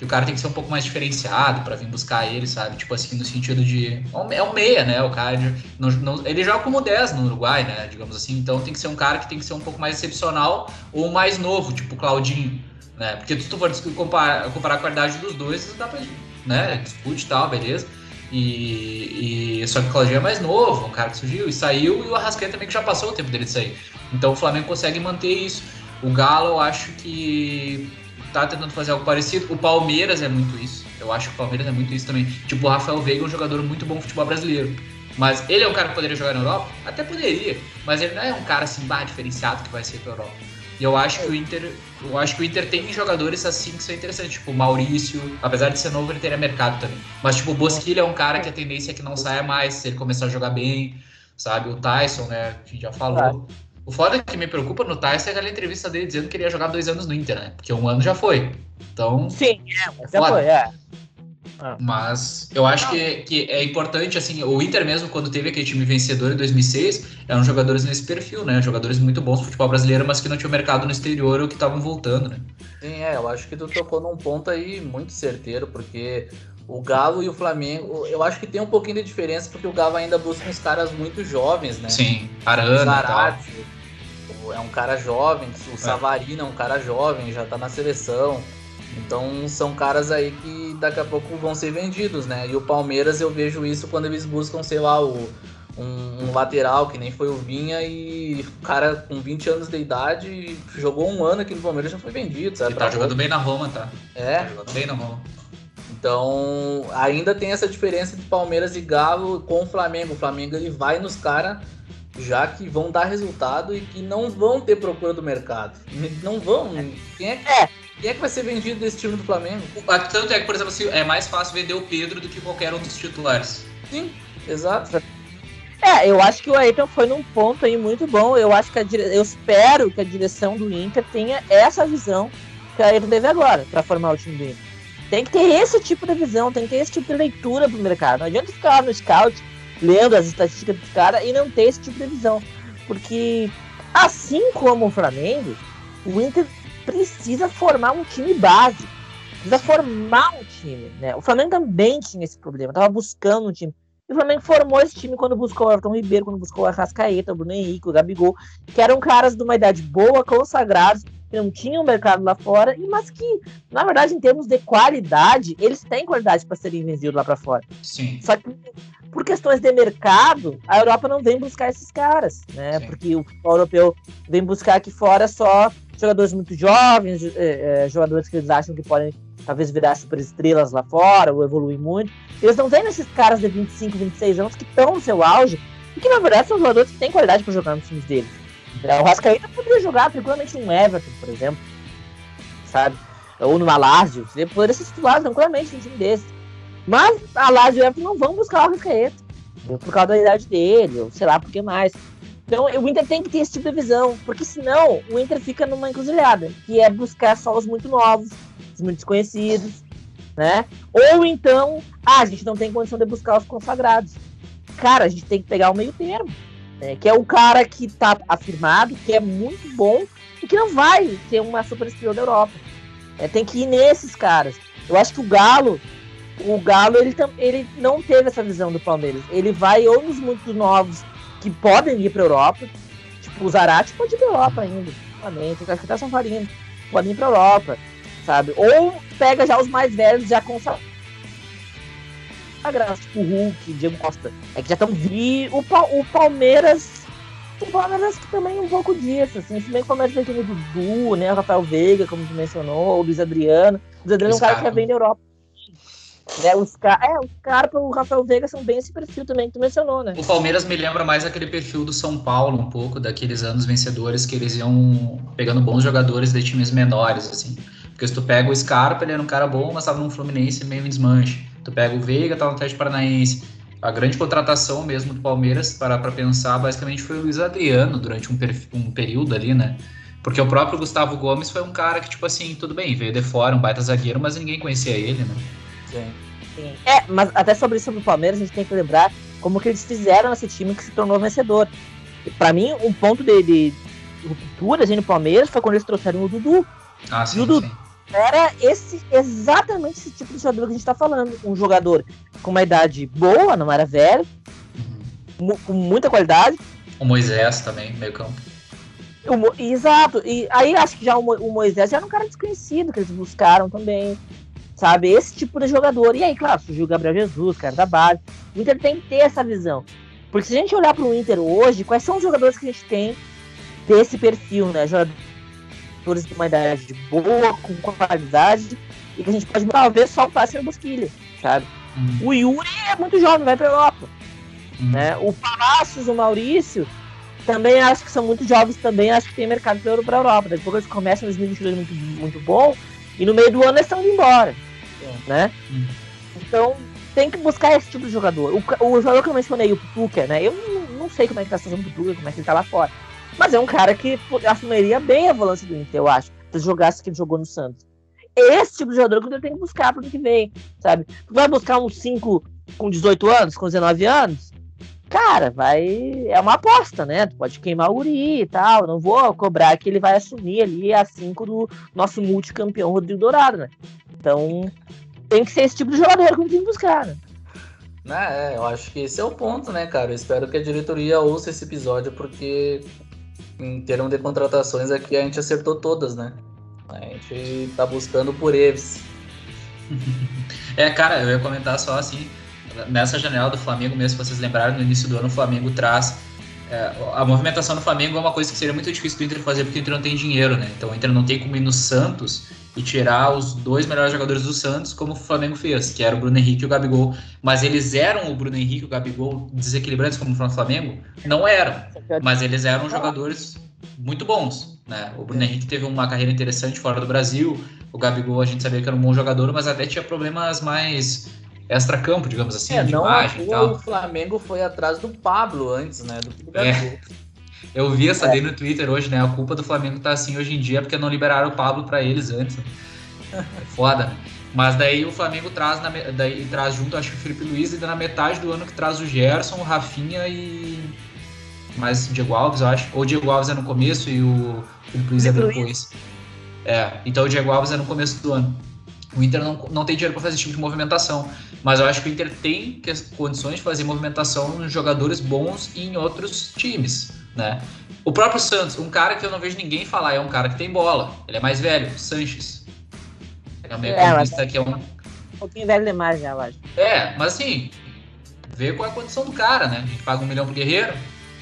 que o cara tem que ser um pouco mais diferenciado para vir buscar ele, sabe? Tipo assim, no sentido de. É um meia, né? O cara. Não, não, ele joga como 10 no Uruguai, né? Digamos assim. Então tem que ser um cara que tem que ser um pouco mais excepcional ou mais novo, tipo Claudinho. Né? Porque se tu for comparar, comparar a qualidade dos dois, dá pra. Né? Discute e tal, beleza. E, e, só que o Claudinho é mais novo, um cara que surgiu e saiu, e o Arrascaeta também que já passou o tempo dele de sair. Então o Flamengo consegue manter isso. O Galo, eu acho que tá tentando fazer algo parecido. O Palmeiras é muito isso. Eu acho que o Palmeiras é muito isso também. Tipo, o Rafael Veiga é um jogador muito bom no futebol brasileiro. Mas ele é um cara que poderia jogar na Europa? Até poderia. Mas ele não é um cara assim, bah, diferenciado que vai ser pra Europa. E eu acho que o Inter. Eu acho que o Inter tem jogadores assim que são interessantes. Tipo, o Maurício, apesar de ser novo, ele teria mercado também. Mas, tipo, o Bosquilha é um cara que a tendência é que não saia mais se ele começar a jogar bem. Sabe? O Tyson, né? Que já falou. O foda que me preocupa no Tyson é aquela entrevista dele dizendo que ele ia jogar dois anos no Inter, né? Porque um ano já foi. Então. Sim, é, já foi, é. Ah. Mas eu acho que, que é importante, assim, o Inter mesmo, quando teve aquele time vencedor em 2006, eram jogadores nesse perfil, né? Jogadores muito bons no futebol brasileiro, mas que não tinham mercado no exterior ou que estavam voltando, né? Sim, é, eu acho que tu tocou num ponto aí muito certeiro, porque o Galo e o Flamengo, eu acho que tem um pouquinho de diferença, porque o Galo ainda busca uns caras muito jovens, né? Sim, Arana Zarate, é um cara jovem, o é. Savarino é um cara jovem, já tá na seleção. Então são caras aí que daqui a pouco vão ser vendidos, né? E o Palmeiras eu vejo isso quando eles buscam, sei lá, o, um, um, lateral que nem foi o Vinha e o cara com 20 anos de idade jogou um ano aqui no Palmeiras já foi vendido, sabe? Ele tá jogando bem na Roma, tá? É. Tá jogando bem na Roma. Então, ainda tem essa diferença de Palmeiras e Galo com o Flamengo. O Flamengo ele vai nos caras já que vão dar resultado e que não vão ter procura do mercado. Não vão. Quem é que, é. Quem é que vai ser vendido desse time do Flamengo? Tanto é que, por exemplo, assim, é mais fácil vender o Pedro do que qualquer um dos titulares. Sim, exato. É, eu acho que o Ayrton foi num ponto aí muito bom. Eu acho que a dire... eu espero que a direção do Inter tenha essa visão que o Ayrton teve agora para formar o time do Inter. Tem que ter esse tipo de visão, tem que ter esse tipo de leitura pro mercado. Não adianta ficar lá no scout lendo as estatísticas dos caras e não ter esse tipo de visão. Porque, assim como o Flamengo, o Inter precisa formar um time base. Precisa formar um time. Né? O Flamengo também tinha esse problema, tava buscando um time. E o Flamengo formou esse time quando buscou o Everton Ribeiro, quando buscou o Arrascaeta, o Bruno Henrique, o Gabigol, que eram caras de uma idade boa, consagrados, que não tinham mercado lá fora, mas que, na verdade, em termos de qualidade, eles têm qualidade para serem vendidos lá para fora. Sim. Só que, por questões de mercado, a Europa não vem buscar esses caras, né? Sim. Porque o futebol europeu vem buscar aqui fora só jogadores muito jovens, é, é, jogadores que eles acham que podem talvez virar super estrelas lá fora ou evoluir muito. Eles não vêm nesses caras de 25, 26 anos que estão no seu auge e que, na verdade, são jogadores que têm qualidade para jogar nos times deles. É, o Rascaíta poderia jogar tranquilamente um Everton, por exemplo, sabe? Ou no Lazio, poderia ser titular tranquilamente num time desse. Mas a e o Everton não vão buscar o Rascaeta, por causa da idade dele, ou sei lá, por que mais. Então o Inter tem que ter esse tipo de visão, porque senão o Inter fica numa encruzilhada, que é buscar só os muito novos, os muito desconhecidos, né? Ou então, ah, a gente não tem condição de buscar os consagrados. cara, a gente tem que pegar o meio termo. Né? Que é o cara que tá afirmado, que é muito bom e que não vai ser uma super estrela da Europa. É, tem que ir nesses caras. Eu acho que o Galo, o Galo, ele, ele não teve essa visão do Palmeiras. Ele vai ou nos muito novos que podem ir pra Europa, tipo o Zarate pode ir pra Europa ainda, acho que tá São Farino, podem ir pra Europa, sabe? Ou pega já os mais velhos, já consagrados graça, tipo o Hulk, Diego Costa. É que já estão vi o, o Palmeiras. O Palmeiras também um pouco disso, assim. Se bem que o Palmeiras tem o Dudu, né? O Rafael Veiga, como tu mencionou, o Luiz Adriano. O Luiz Adriano é um cara que já vem da Europa. É, os, é, os Scarpa e o Rafael Veiga são bem esse perfil também que tu mencionou, né? O Palmeiras me lembra mais aquele perfil do São Paulo, um pouco, daqueles anos vencedores que eles iam pegando bons jogadores de times menores, assim. Porque se tu pega o Scarpa, ele era um cara bom, mas estava no Fluminense meio em desmanche. Tu pega o Veiga, tá no Atlético Paranaense. A grande contratação mesmo do Palmeiras, para pensar, basicamente foi o Luiz Adriano durante um, um período ali, né? Porque o próprio Gustavo Gomes foi um cara que, tipo assim, tudo bem, veio de fora, um baita zagueiro, mas ninguém conhecia ele, né? Sim. Sim. É, mas até sobre isso do Palmeiras, a gente tem que lembrar como que eles fizeram esse time que se tornou vencedor. Para mim, um ponto de, de ruptura assim, no Palmeiras foi quando eles trouxeram o Dudu. Ah, sim, e o Dudu, sim era esse exatamente esse tipo de jogador que a gente está falando. Um jogador com uma idade boa, não era velho, uhum. com muita qualidade. O Moisés também, meio campo. O, exato. E aí acho que já o, o, Moisés já era um cara desconhecido que eles buscaram também. Sabe? Esse tipo de jogador. E aí, claro, surgiu o Gabriel Jesus, cara da base. O Inter tem que ter essa visão. Porque se a gente olhar para o Inter hoje, quais são os jogadores que a gente tem desse perfil, né? Jogador jogadores de uma idade boa, com qualidade, e que a gente pode talvez soltar sem busquilha, sabe? Uhum. O Yuri é muito jovem, vai pra Europa. Uhum. Né? O Palácios, o Maurício, também acho que são muito jovens também, acho que tem mercado para pra Europa. Daqui a pouco eles começam em 2022 muito, muito bom, e no meio do ano eles estão indo embora. Né? Uhum. Então, tem que buscar esse tipo de jogador. O, o jogador que eu mencionei, o Tuca, né? Eu não, não sei como é que tá fazendo o Tuca, como é que ele tá lá fora. Mas é um cara que assumiria bem a volância do Inter, eu acho. Se jogasse que ele jogou no Santos. Esse tipo de jogador que o tem que buscar pro ano que vem, sabe? Tu vai buscar um 5 com 18 anos, com 19 anos? Cara, vai. É uma aposta, né? Tu pode queimar o Uri e tal. Não vou cobrar que ele vai assumir ali a 5 do nosso multicampeão Rodrigo Dourado, né? Então, tem que ser esse tipo de jogador que o tem que buscar, né? É, eu acho que esse é o ponto, né, cara? Eu espero que a diretoria ouça esse episódio, porque em termos de contratações aqui a gente acertou todas, né? A gente tá buscando por eles. é, cara, eu ia comentar só assim, nessa janela do Flamengo mesmo, vocês lembraram, no início do ano o Flamengo traz é, a movimentação no Flamengo é uma coisa que seria muito difícil do Inter fazer porque o Inter não tem dinheiro, né? Então o Inter não tem como ir no Santos e tirar os dois melhores jogadores do Santos, como o Flamengo fez, que era o Bruno Henrique e o Gabigol. Mas eles eram o Bruno Henrique e o Gabigol desequilibrantes como no Flamengo? Não eram. Mas eles eram jogadores muito bons. Né? O Bruno Henrique teve uma carreira interessante fora do Brasil. O Gabigol a gente sabia que era um bom jogador, mas até tinha problemas mais extra-campo, digamos assim, é, de não imagem e tal. O Flamengo foi atrás do Pablo antes, né? Do, do é. Eu vi essa é. daí no Twitter hoje, né? A culpa do Flamengo tá assim hoje em dia porque não liberaram o Pablo para eles antes. É foda, né? Mas daí o Flamengo traz, na, daí, traz junto, acho que o Felipe Luiz, ainda na metade do ano que traz o Gerson, o Rafinha e. Mais o Diego Alves, eu acho. Ou o Diego Alves é no começo e o Felipe Luiz é depois. É, então o Diego Alves é no começo do ano. O Inter não, não tem dinheiro para fazer esse tipo de movimentação. Mas eu acho que o Inter tem condições de fazer movimentação nos jogadores bons e em outros times, né? O próprio Santos, um cara que eu não vejo ninguém falar, é um cara que tem bola. Ele é mais velho, Sanches. É um meio é, que é um... Um pouquinho velho demais, já, eu acho. É, mas assim, vê qual é a condição do cara, né? A gente paga um milhão pro Guerreiro.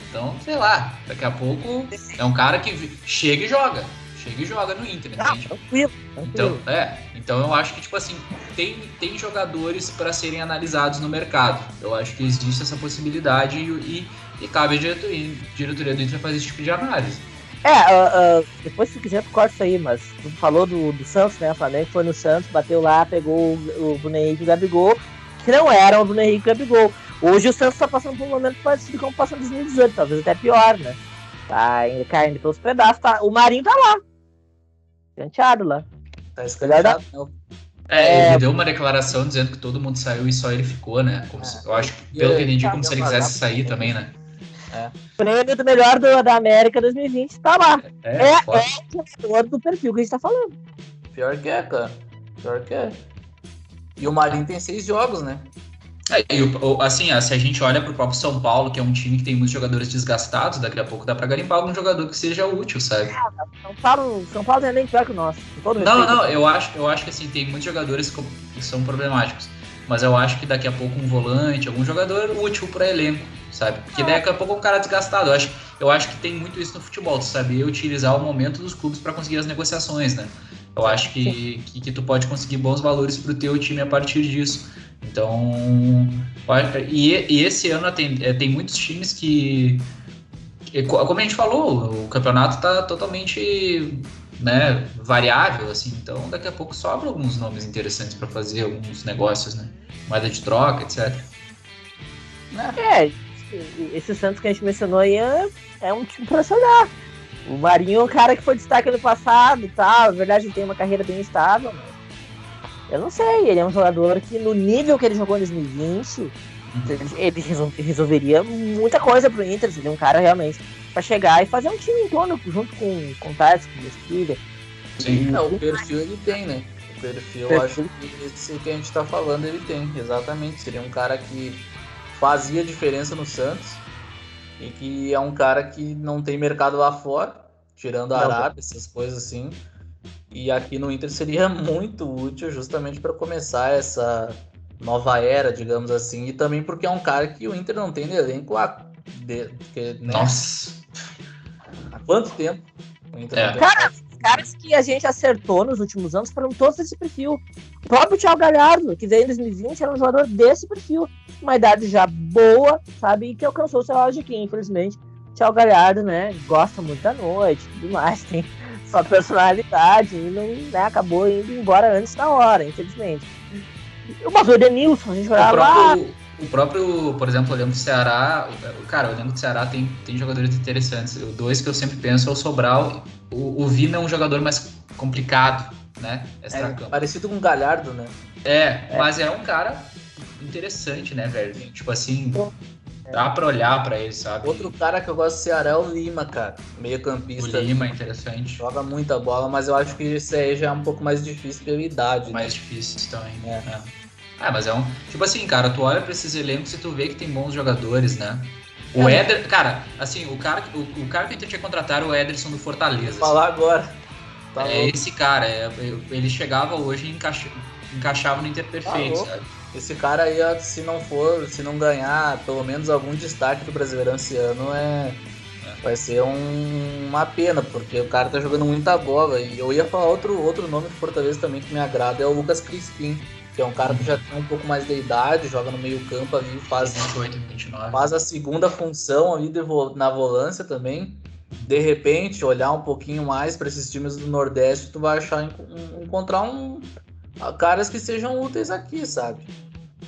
Então, sei lá, daqui a pouco é um cara que chega e joga chega e joga no Inter, ah, entende? tranquilo, tranquilo. Então, é, então eu acho que, tipo assim, tem, tem jogadores para serem analisados no mercado. Eu acho que existe essa possibilidade e, e, e cabe a diretoria, diretoria do Inter fazer esse tipo de análise. É, uh, uh, depois se quiser tu corta isso aí, mas tu falou do, do Santos, né? O Flamengo foi no Santos, bateu lá, pegou o, o Bruno Henrique e o Gabigol, que não eram o Bruno Henrique e o Gabigol. Hoje o Santos tá passando por um momento parecido como passou em 2018, talvez até pior, né? Tá caindo pelos pedaços, tá? O Marinho tá lá escanteado lá. Tá escanteado, da... É, ele deu uma declaração dizendo que todo mundo saiu e só ele ficou, né? Como se, eu acho que, pelo que eu entendi, como se ele quisesse sair também, né? É. Prêmio do melhor do, da América 2020 tá lá. É, é, é o jogador do perfil que a gente tá falando. Pior que é, cara. Pior que é. E o Marinho tem seis jogos, né? É, assim, se a gente olha para o próprio São Paulo, que é um time que tem muitos jogadores desgastados, daqui a pouco dá para garimpar algum jogador que seja útil, sabe? São Paulo, São Paulo é nem pior que o nosso. não, não, eu acho, eu acho que assim, tem muitos jogadores que são problemáticos. Mas eu acho que daqui a pouco um volante, algum jogador útil para elenco, sabe? Porque daqui a pouco um cara desgastado. Eu acho, eu acho que tem muito isso no futebol, saber utilizar o momento dos clubes para conseguir as negociações, né? Eu acho que, que, que, tu pode conseguir bons valores para o teu time a partir disso. Então, e, e esse ano tem, é, tem muitos times que, como a gente falou, o campeonato está totalmente né, variável, assim, então daqui a pouco sobra alguns nomes interessantes para fazer alguns negócios, né? Moeda de troca, etc. É, esse Santos que a gente mencionou aí é, é um time para olhar. O Marinho é um cara que foi destaque no passado e tal, na verdade ele tem uma carreira bem estável, mas eu não sei, ele é um jogador que no nível que ele jogou em 2020, uhum. ele resolveria muita coisa pro Inter, ele é um cara realmente para chegar e fazer um time em torno, junto com, com o com o Mesquilha. Sim, não, o perfil ele tem, né? O perfil, perfil. acho que esse que a gente tá falando ele tem, exatamente. Seria um cara que fazia diferença no Santos e que é um cara que não tem mercado lá fora, tirando a Arábia, essas coisas assim. E aqui no Inter seria muito útil justamente para começar essa nova era, digamos assim, e também porque é um cara que o Inter não tem no elenco há, de, que, né? Nossa. Quanto tempo? É. Cara, os caras que a gente acertou nos últimos anos foram todos desse perfil. O próprio Thiago Galhardo, que veio em 2020, era um jogador desse perfil. Uma idade já boa, sabe? E que alcançou o seu auge aqui, infelizmente. Thiago Galhardo, né? Gosta muito da noite tudo mais. Tem sua personalidade e não, né, acabou indo embora antes da hora, infelizmente. Mas o Edenilson, a gente olhava. O próprio, o próprio, por exemplo, olhando do Ceará, cara, olhando do Ceará tem, tem jogadores interessantes. O dois que eu sempre penso é o Sobral. O, o Vina é um jogador mais complicado, né? É, parecido com o Galhardo, né? É, é, mas é um cara interessante, né, velho? Tipo assim, Dá pra olhar pra ele, sabe? Outro cara que eu gosto do Ceará é o Lima, cara. Meio campista. O Lima é interessante. Joga muita bola, mas eu acho que esse aí já é um pouco mais difícil pela idade. Né? Mais né? difícil também. É. é. Ah, mas é um. Tipo assim, cara, tu olha pra esses elencos e tu vê que tem bons jogadores, né? O é. Éder, cara, assim, o cara, o, o cara que a gente tinha contratar o Ederson do Fortaleza. Vou falar agora. Tá é louco. esse cara, é, ele chegava hoje e encaixa, encaixava no Inter perfeito, tá sabe? Esse cara aí, se não for, se não ganhar pelo menos algum destaque do Brasileirão esse ano, é, vai ser um, uma pena, porque o cara tá jogando muita bola. E eu ia falar outro, outro nome do Fortaleza também que me agrada, é o Lucas Crispim, que é um cara que já tem um pouco mais de idade, joga no meio campo ali, faz, 28, 29. faz a segunda função ali de, na volância também. De repente, olhar um pouquinho mais para esses times do Nordeste, tu vai achar encontrar um, caras que sejam úteis aqui, sabe?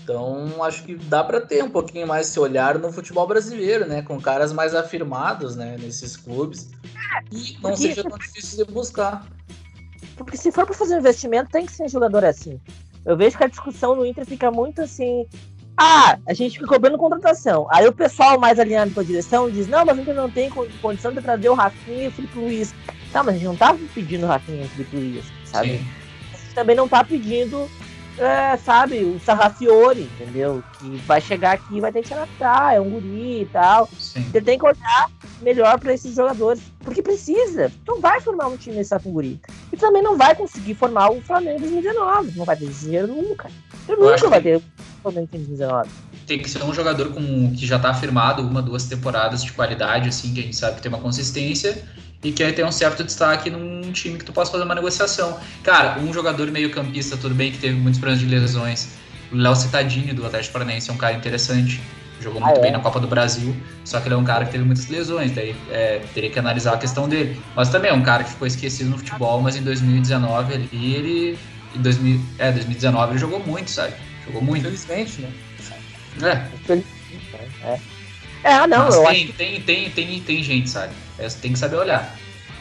Então, acho que dá para ter um pouquinho mais esse olhar no futebol brasileiro, né? Com caras mais afirmados, né? Nesses clubes. E não Porque... seja tão difícil de buscar. Porque se for para fazer um investimento, tem que ser um jogador assim. Eu vejo que a discussão no Inter fica muito assim. Ah, a gente fica cobrando contratação. Aí o pessoal mais alinhado com a direção diz: não, mas o Inter não tem condição de trazer o Rafinha e o Felipe Luiz. Não, mas a gente não tá pedindo o Rafinha e o Felipe Luiz, sabe? Sim também não tá pedindo, é, sabe, o Sarrafiore, entendeu? Que vai chegar aqui e vai ter que se adaptar, é um guri e tal. Sim. Você tem que olhar melhor para esses jogadores, porque precisa. Tu não vai formar um time só com guri. E também não vai conseguir formar o Flamengo em 2019. Não vai ter dinheiro nunca. Tu nunca vai ter o Flamengo em 2019 tem que ser um jogador com, que já está afirmado uma, duas temporadas de qualidade, assim, que a gente sabe que tem uma consistência e que aí tem um certo destaque num time que tu possa fazer uma negociação. Cara, um jogador meio campista, tudo bem que teve muitos problemas de lesões. O Léo Citadini, do Atlético Paranaense, é um cara interessante. Jogou muito ah, é? bem na Copa do Brasil, só que ele é um cara que teve muitas lesões, daí é, teria que analisar a questão dele. Mas também é um cara que ficou esquecido no futebol, mas em 2019 ele, ele em 2000, é, 2019 ele jogou muito, sabe? Jogou muito. Infelizmente, né? É. É, é não, Mas eu tem, acho... tem, tem, tem, tem gente, sabe? É, tem que saber olhar.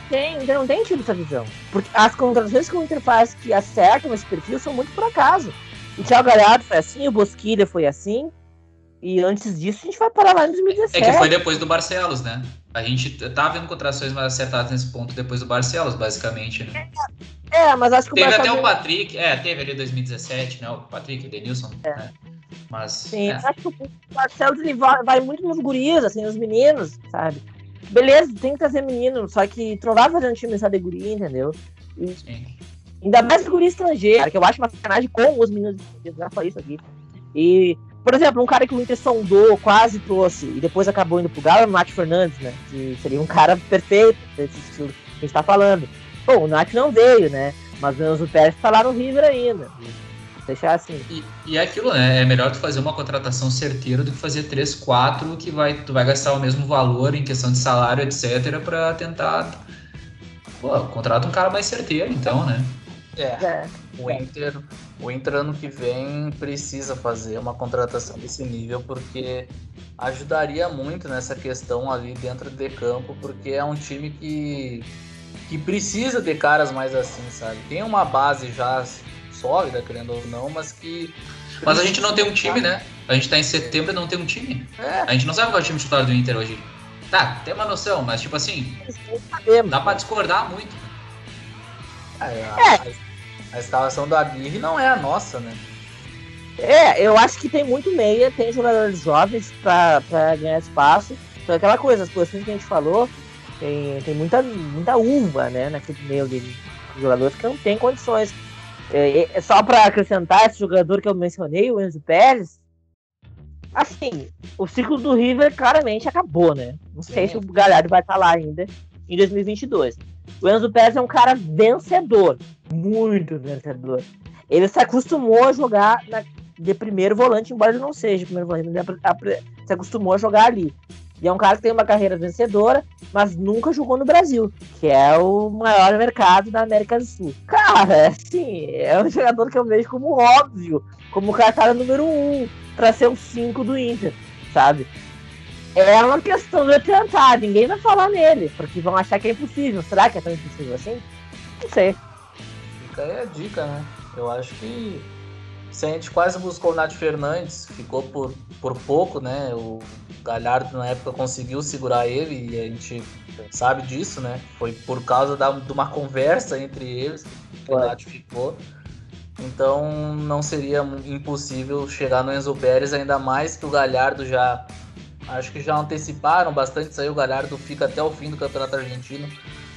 tem, ainda não tem tido essa visão. Porque as contratações que o Inter faz que acertam esse perfil são muito por acaso. O Thiago Galhardo foi assim, o Bosquilha foi assim. E antes disso a gente vai parar lá em 2017. É que foi depois do Barcelos, né? A gente tá vendo contratações mais acertadas nesse ponto depois do Barcelos, basicamente, né? É, mas acho que teve o Barcelos... até o Patrick, é, teve ali 2017, né? O Patrick, o Denilson, é. né? Mas. Sim, é. acho que o Barcelos ele vai, muito nos guris, assim, nos meninos, sabe? Beleza, tem que trazer menino, só que fazer um time só de guri, entendeu? E, Sim. Ainda mais guri estrangeiro, que eu acho uma sacanagem com os meninos estrangeiros, já falei isso aqui. E, por exemplo, um cara que o Inter sondou, quase trouxe, e depois acabou indo pro Galo, é o Nath Fernandes, né? Que seria um cara perfeito desse estilo que a gente tá falando. Pô, o Nath não veio, né? Mas o Enzo Pérez tá lá no River ainda. Deixar assim. E, e é aquilo, né? É melhor tu fazer uma contratação certeira do que fazer três, quatro, que vai, tu vai gastar o mesmo valor em questão de salário, etc., para tentar. Pô, contrata um cara mais certeiro, então, né? É. é. O Inter, o Inter ano que vem precisa fazer uma contratação desse nível porque ajudaria muito nessa questão ali dentro de campo, porque é um time que que precisa de caras mais assim, sabe? Tem uma base já sólida, querendo ou não, mas que. Mas a gente não tem um time, né? A gente tá em setembro e não tem um time. É. A gente não sabe qual é o time titular do Inter hoje. Tá, tem uma noção, mas tipo assim. Dá pra discordar muito. É, a, é. a escalação do Aguirre não é a nossa, né? É, eu acho que tem muito meia, tem jogadores jovens pra, pra ganhar espaço. Então, aquela coisa, as posições que a gente falou, tem, tem muita, muita uva, né, naquele meio de jogadores que não tem condições. É, é só para acrescentar esse jogador que eu mencionei, o Enzo Pérez, assim, o ciclo do River claramente acabou, né? Não sei Sim. se o Galhardo vai estar lá ainda em 2022. O Enzo Pérez é um cara vencedor, muito vencedor. Ele se acostumou a jogar na, de primeiro volante, embora ele não seja primeiro volante, ele se acostumou a jogar ali. E é um cara que tem uma carreira vencedora, mas nunca jogou no Brasil, que é o maior mercado da América do Sul. Cara, assim, é um jogador que eu vejo como óbvio, como o cara número um para ser o 5 do Inter, sabe? É uma questão de tentar, ninguém vai falar nele, porque vão achar que é impossível. Será que é tão impossível assim? Não sei. Fica aí a dica, né? Eu acho que se a gente quase buscou o Nath Fernandes, ficou por, por pouco, né? O Galhardo na época conseguiu segurar ele e a gente sabe disso, né? Foi por causa da, de uma conversa entre eles que o Nath ficou. Então não seria impossível chegar no Enzo Pérez, ainda mais que o Galhardo já. Acho que já anteciparam bastante isso aí. O Galhardo fica até o fim do Campeonato Argentino,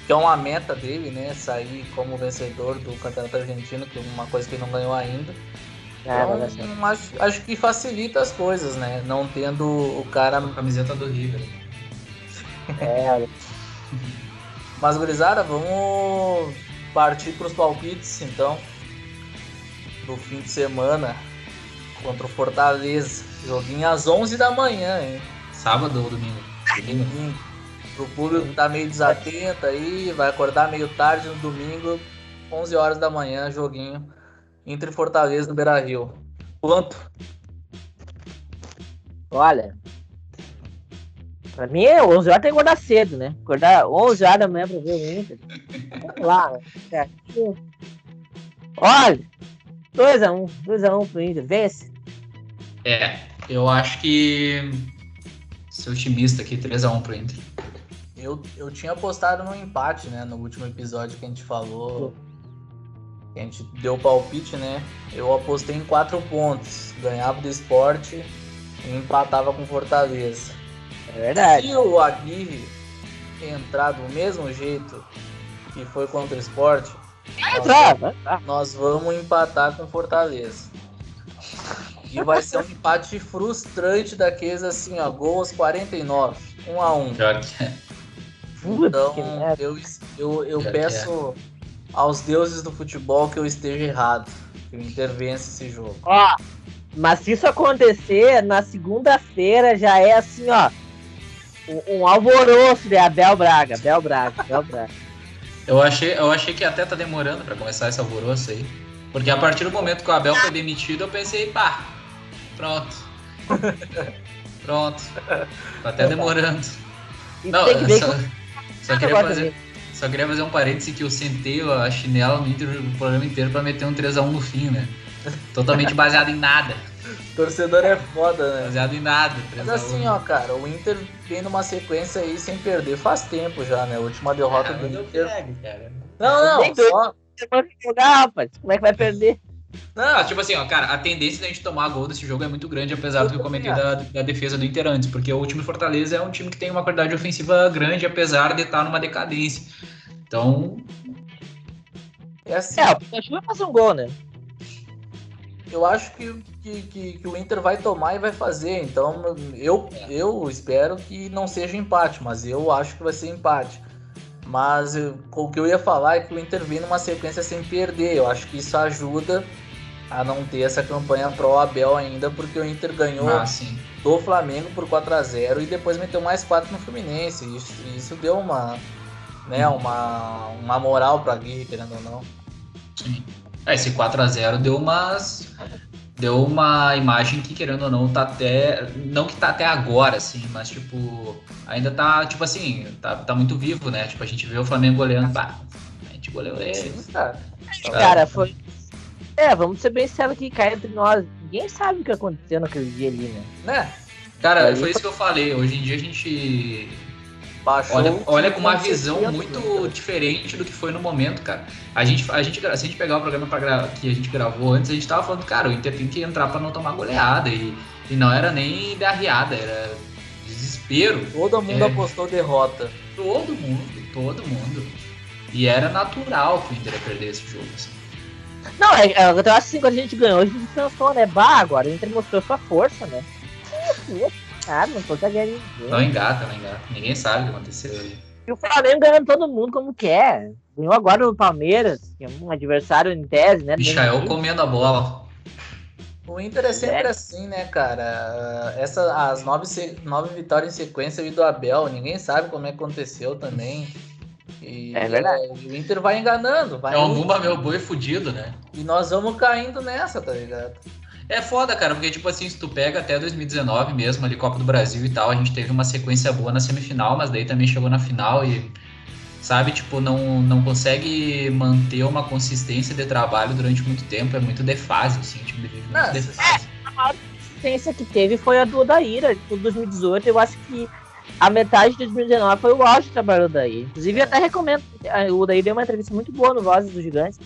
que é uma meta dele, né? Sair como vencedor do Campeonato Argentino, que é uma coisa que ele não ganhou ainda. É, então, acho, acho que facilita as coisas, né? Não tendo o cara. A camiseta do River. É. Mas, gurizada, vamos partir para os palpites, então. Do fim de semana contra o Fortaleza. Joguinho às 11 da manhã, hein? Sábado ou domingo? Domingo. domingo. Pro público que tá meio desatento aí, vai acordar meio tarde no domingo, 11 horas da manhã, joguinho entre Fortaleza e Beira Rio. Quanto? Olha, pra mim, 11 horas tem que acordar cedo, né? Acordar 11 horas da manhã pra ver o Inter. Vamos lá, né? Olha, 2x1, 2x1 pro Inter, vence. É, eu acho que. Seu otimista aqui, 3x1 pro Inter. Eu, eu tinha apostado no empate, né? No último episódio que a gente falou a gente deu palpite, né? Eu apostei em quatro pontos. Ganhava do esporte e empatava com Fortaleza. É verdade. Se o Aguirre entrar do mesmo jeito que foi contra o esporte, nós, vamos, nós vamos empatar com Fortaleza. E vai ser um empate frustrante daqueles assim, ó, gols 49, 1 a 1 Pior que é. Então, eu, eu, eu peço aos deuses do futebol que eu esteja errado. Que eu intervença esse jogo. Ó, mas se isso acontecer, na segunda-feira já é assim, ó. Um, um alvoroço de Abel Braga, Abel Braga, Abel Braga. Eu achei, eu achei que até tá demorando para começar esse alvoroço aí. Porque a partir do momento que o Abel foi demitido, eu pensei, pá, pronto. pronto. Tá até demorando. Não, só, só queria fazer. Só queria fazer um parêntese que eu sentei a chinela no Inter o programa inteiro pra meter um 3x1 no fim, né? Totalmente baseado em nada. Torcedor é foda, né? Baseado em nada. Mas assim, ó, cara, o Inter vem numa sequência aí sem perder faz tempo já, né? A última derrota Ah, do não Inter. pego, cara. Não, não, doido. só. Você pode jogar, rapaz. Como é que vai perder? Ah, tipo assim, ó, cara, a tendência da gente tomar gol desse jogo é muito grande, apesar do que eu comentei da, da defesa do Inter antes, porque o time do Fortaleza é um time que tem uma qualidade ofensiva grande, apesar de estar numa decadência. Então, É assim, É, o Pikachu vai fazer um gol, né? eu acho que, que, que, que o Inter vai tomar e vai fazer. Então, eu, eu espero que não seja empate, mas eu acho que vai ser empate. Mas eu- o que eu ia falar é que o Inter vem numa sequência sem perder. Eu acho que isso ajuda a não ter essa campanha pro Abel ainda, porque o Inter ganhou ah, do Flamengo por 4 a 0 e depois meteu mais 4 no Fluminense. Isso, isso deu uma, né, uma, uma moral pra Gui, querendo ou não. sim. É, esse 4x0 deu umas. Deu uma imagem que, querendo ou não, tá até. Não que tá até agora, assim, mas tipo. Ainda tá, tipo assim, tá, tá muito vivo, né? Tipo, a gente vê o Flamengo goleando. Pá, a gente goleou. Sim, cara. Cara, foi. É, vamos ser bem sérios aqui, cá entre nós. Ninguém sabe o que aconteceu naquele dia ali, né? Né? Cara, Aí foi isso que eu falei. Hoje em dia a gente Baixou olha, olha com uma visão 60, muito diferente do que foi no momento, cara. A gente, a gente, se a gente pegar o programa pra que a gente gravou antes, a gente tava falando, cara, o Inter tem que entrar pra não tomar goleada. E, e não era nem derriada, era desespero. Todo mundo É. apostou derrota. Todo mundo, todo mundo. E era natural que o Inter ia perder esse jogo. assim. Não, é, é, eu acho assim, quando a gente ganhou, a gente pensou, né? Bah, agora o Inter mostrou sua força, né? Ah, não tô cagando ninguém. Não engata, não engata. Ninguém sabe o que aconteceu ali. E o Flamengo ganhando todo mundo como quer. Ganhou agora o Palmeiras, que é um adversário em tese, né? Michael comendo a bola. O Inter é sempre É. assim, né, cara? Essa, as nove, nove vitórias em sequência aí do Abel, ninguém sabe como é que aconteceu também. E, É verdade. é, o Inter vai enganando, vai É um Mumba meu boi fudido, né? e nós vamos caindo nessa, tá ligado? É foda, cara, porque, tipo assim, se tu pega até 2019 mesmo, ali, Copa do Brasil e tal, a gente teve uma sequência boa na semifinal, mas daí também chegou na final e, sabe, tipo, não, não consegue manter uma consistência de trabalho durante muito tempo, é muito defase, assim, o time vive muito Nossa, defase. consistência que teve foi a do Odaíra, de 2018. Eu acho que a metade de 2019 foi o auge do trabalho do Odair. Inclusive, eu até recomendo. eh, O Odair deu uma entrevista muito boa no Vozes dos Gigantes.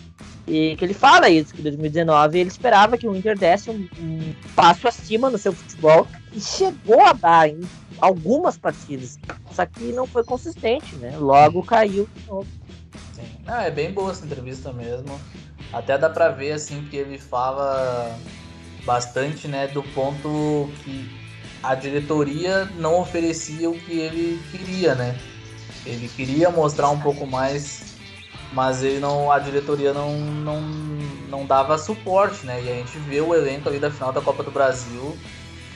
E que ele fala isso, que em 2019 ele esperava que o Inter desse um, um passo acima no seu futebol. E chegou a dar em algumas partidas. Só que não foi consistente, né? Logo caiu de novo. Sim. Não, é bem boa essa entrevista mesmo. Até dá pra ver, assim, que ele fala bastante, né, do ponto que a diretoria não oferecia o que ele queria, né? Ele queria mostrar um pouco mais, mas ele não, a diretoria não, não, não dava suporte, né? E a gente vê o elenco ali da final da Copa do Brasil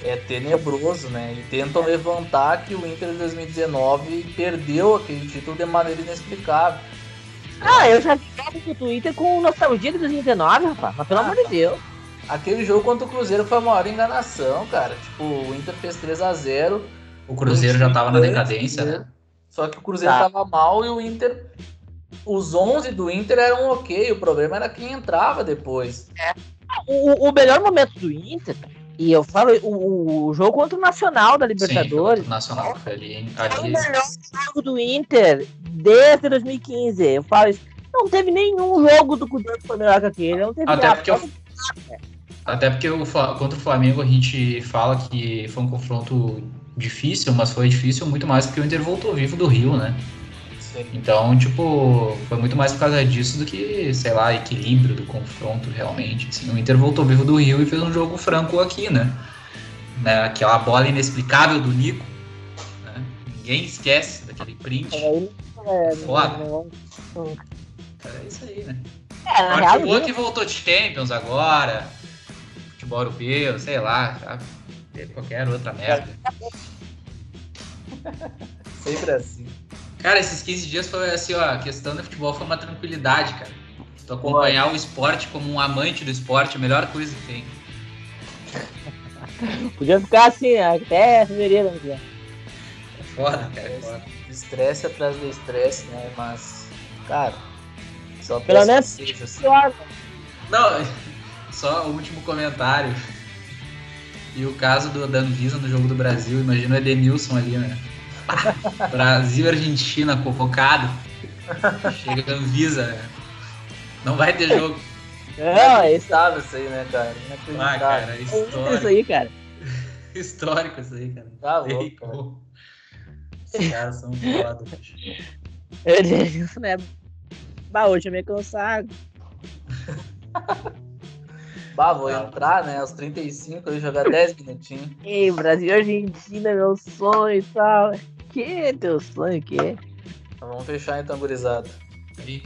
é tenebroso, né? E tentam levantar que o Inter de 2019 perdeu aquele título de maneira inexplicável. Ah, eu já vi no Twitter com nostalgia de 2019, rapaz. Mas pelo Ah, amor de Deus. Aquele jogo contra o Cruzeiro foi a maior enganação, cara. Tipo, o Inter fez 3 a 0 O Cruzeiro já tava na decadência, né? Só que o Cruzeiro Tá. tava mal e o Inter. Os 11 do Inter eram ok. O problema era quem entrava depois. O, o melhor momento do Inter, e eu falo, o, o jogo contra o Nacional da Sim, Libertadores, o Nacional foi ali, hein? foi o ali melhor jogo do Inter desde 2015. Eu falo isso. Não teve nenhum jogo do Cudê que foi melhor que aquele. Não teve Até nada. porque eu- Até porque o, contra o Flamengo a gente fala que foi um confronto difícil, mas foi difícil muito mais porque o Inter voltou vivo do Rio, né? Sim. Então, tipo, foi muito mais por causa disso do que, sei lá, equilíbrio do confronto realmente. Assim, o Inter voltou vivo do Rio e fez um jogo franco aqui, né? né? Aquela bola inexplicável do Nico. né? Ninguém esquece daquele print. Aí, é, Foda. não- não- Cara, é isso aí, né? é, que voltou de Champions agora, futebol europeu, sei lá, sabe? Teve qualquer outra merda. Sempre assim. Cara, esses 15 dias foi assim, ó, a questão do futebol foi uma tranquilidade, cara. Tu acompanhar o esporte como um amante do esporte a melhor coisa que tem. podia ficar assim até fevereiro. Né? É foda, cara, é foda. Estresse atrás do estresse, né? Mas. Cara, só Pelo menos seja assim. Não, só o último comentário. E o caso do da Anvisa no jogo do Brasil, imagina o Edenilson ali, né? Brasil e Argentina convocado. Chega a Anvisa, né? Não vai ter jogo. Não, é isso, Inacreditável isso aí, né, cara? Ah, cara, é isso histórico. aí, cara. Histórico isso aí, cara. Tá louco, cara. Os caras são foda. bicho. Isso, né? Bah, hoje eu me cansado. Bah, vou entrar, né? Aos 35 eu jogar 10 minutinhos. Ei, Brasil e Argentina, meu sonho e tal. Que teu sonho, que? Então vamos fechar então, gurizada. Aí,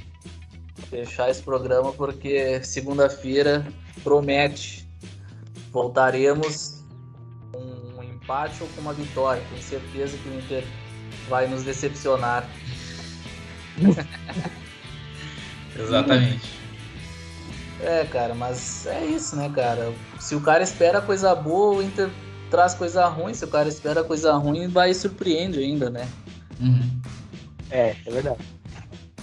Fechar esse programa porque segunda-feira promete. Voltaremos com um empate ou com uma vitória. Tenho certeza que o Inter vai nos decepcionar. Exatamente. É, cara, mas é isso, né, cara? Se o cara espera coisa boa, o Inter traz coisa ruim. Se o cara espera coisa ruim, vai e surpreende ainda, né? Uhum. É, é verdade.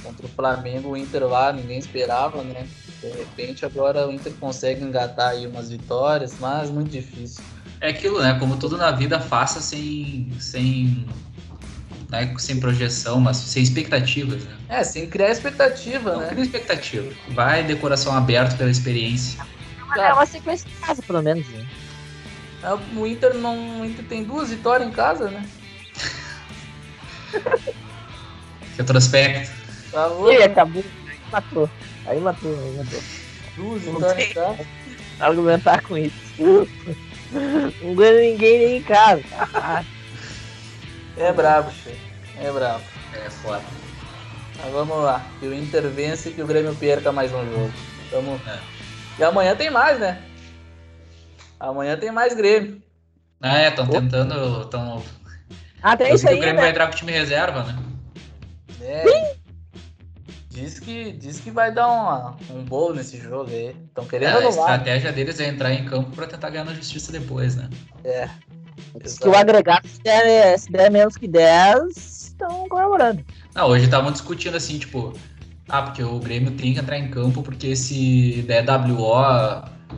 Contra o Flamengo, o Inter lá, ninguém esperava, né? De repente, agora o Inter consegue engatar aí umas vitórias, mas muito difícil. É aquilo, né? Como tudo na vida, faça sem. sem. Né? sem projeção, mas sem expectativas, né? É, sem criar expectativa, Não né? cria expectativa. Vai de coração aberto pela experiência. É uma sequência de casa, pelo menos. Né? É, O Inter não. O Inter tem duas vitórias em casa, né? Retrospecto. Tá louco? E acabou. Aí matou. Aí matou, aí matou. Duas vitórias em casa. Argumentar com isso. Não ganha ninguém nem em casa. É brabo, chefe. É brabo. É foda. Mas vamos lá. Que o Inter vence e que o Grêmio perca mais um jogo. Tamo... É. E amanhã tem mais, né? Amanhã tem mais Grêmio. Ah, é, estão tentando. Tão... Ah, tem isso aí, o Grêmio né? vai entrar com o time reserva, né? É. Diz que, diz que vai dar uma, um bolo nesse jogo aí. Estão É, querendo a anular. estratégia deles é entrar em campo pra tentar ganhar na justiça depois, né? Diz que o agregado, se der, se der menos que 10, estão comemorando. Não, hoje estavam discutindo assim, tipo, ah, porque o Grêmio tem que entrar em campo porque se der WO,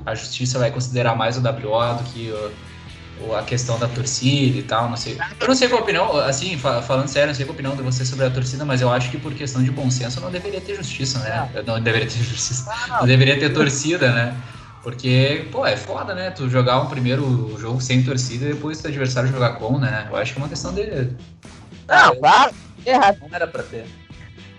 a justiça vai considerar mais o WO do que o- a questão da torcida e tal, não sei. Eu não sei qual a opinião, assim, fa- falando sério, não sei qual a opinião de você sobre a torcida, mas eu acho que por questão de bom senso não deveria ter justiça, né? Não deveria ter justiça. Não deveria ter torcida, né? Porque, pô, é foda, né? Tu jogar um primeiro jogo sem torcida e depois teu adversário jogar com, né? Eu acho que é uma questão de. Não, claro, errado. Não era pra ter.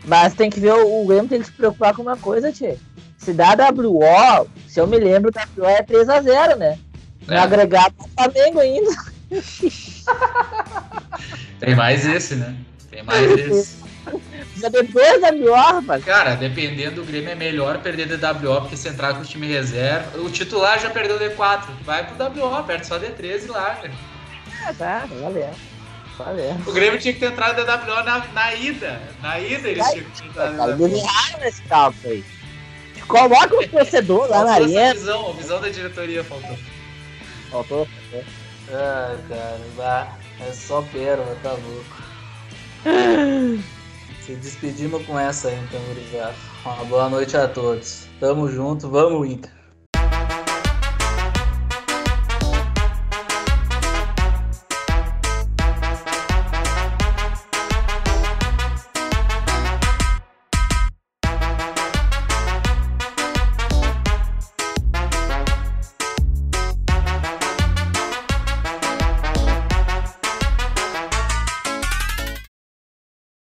Mas tem que ver, o, o Grêmio tem que se preocupar com uma coisa, Tchê. Se dá WO, se eu me lembro, o WO é 3x0, né? No É. agregado do Flamengo ainda. Tem mais esse, né? Tem mais esse. Já deu 2 WO, rapaz. Cara, dependendo do Grêmio é melhor perder DWO, porque se entrar com o time reserva. O titular já perdeu D4. Vai pro WO, perde só D13 e larga. Ah, tá, valeu. Valeu. O Grêmio tinha que ter entrado DWO na, na ida. Na ida eles tinham que ter entrado Cara, DWO. eles erraram nesse cálculo aí. Coloca o torcedor lá na arena. visão, a visão da diretoria faltou. Faltou. Ah, cara, vá. É só pérola, tá louco. Se despedimos com essa aí, então, gurizada. Uma boa noite a todos. Tamo junto, vamos, Inter.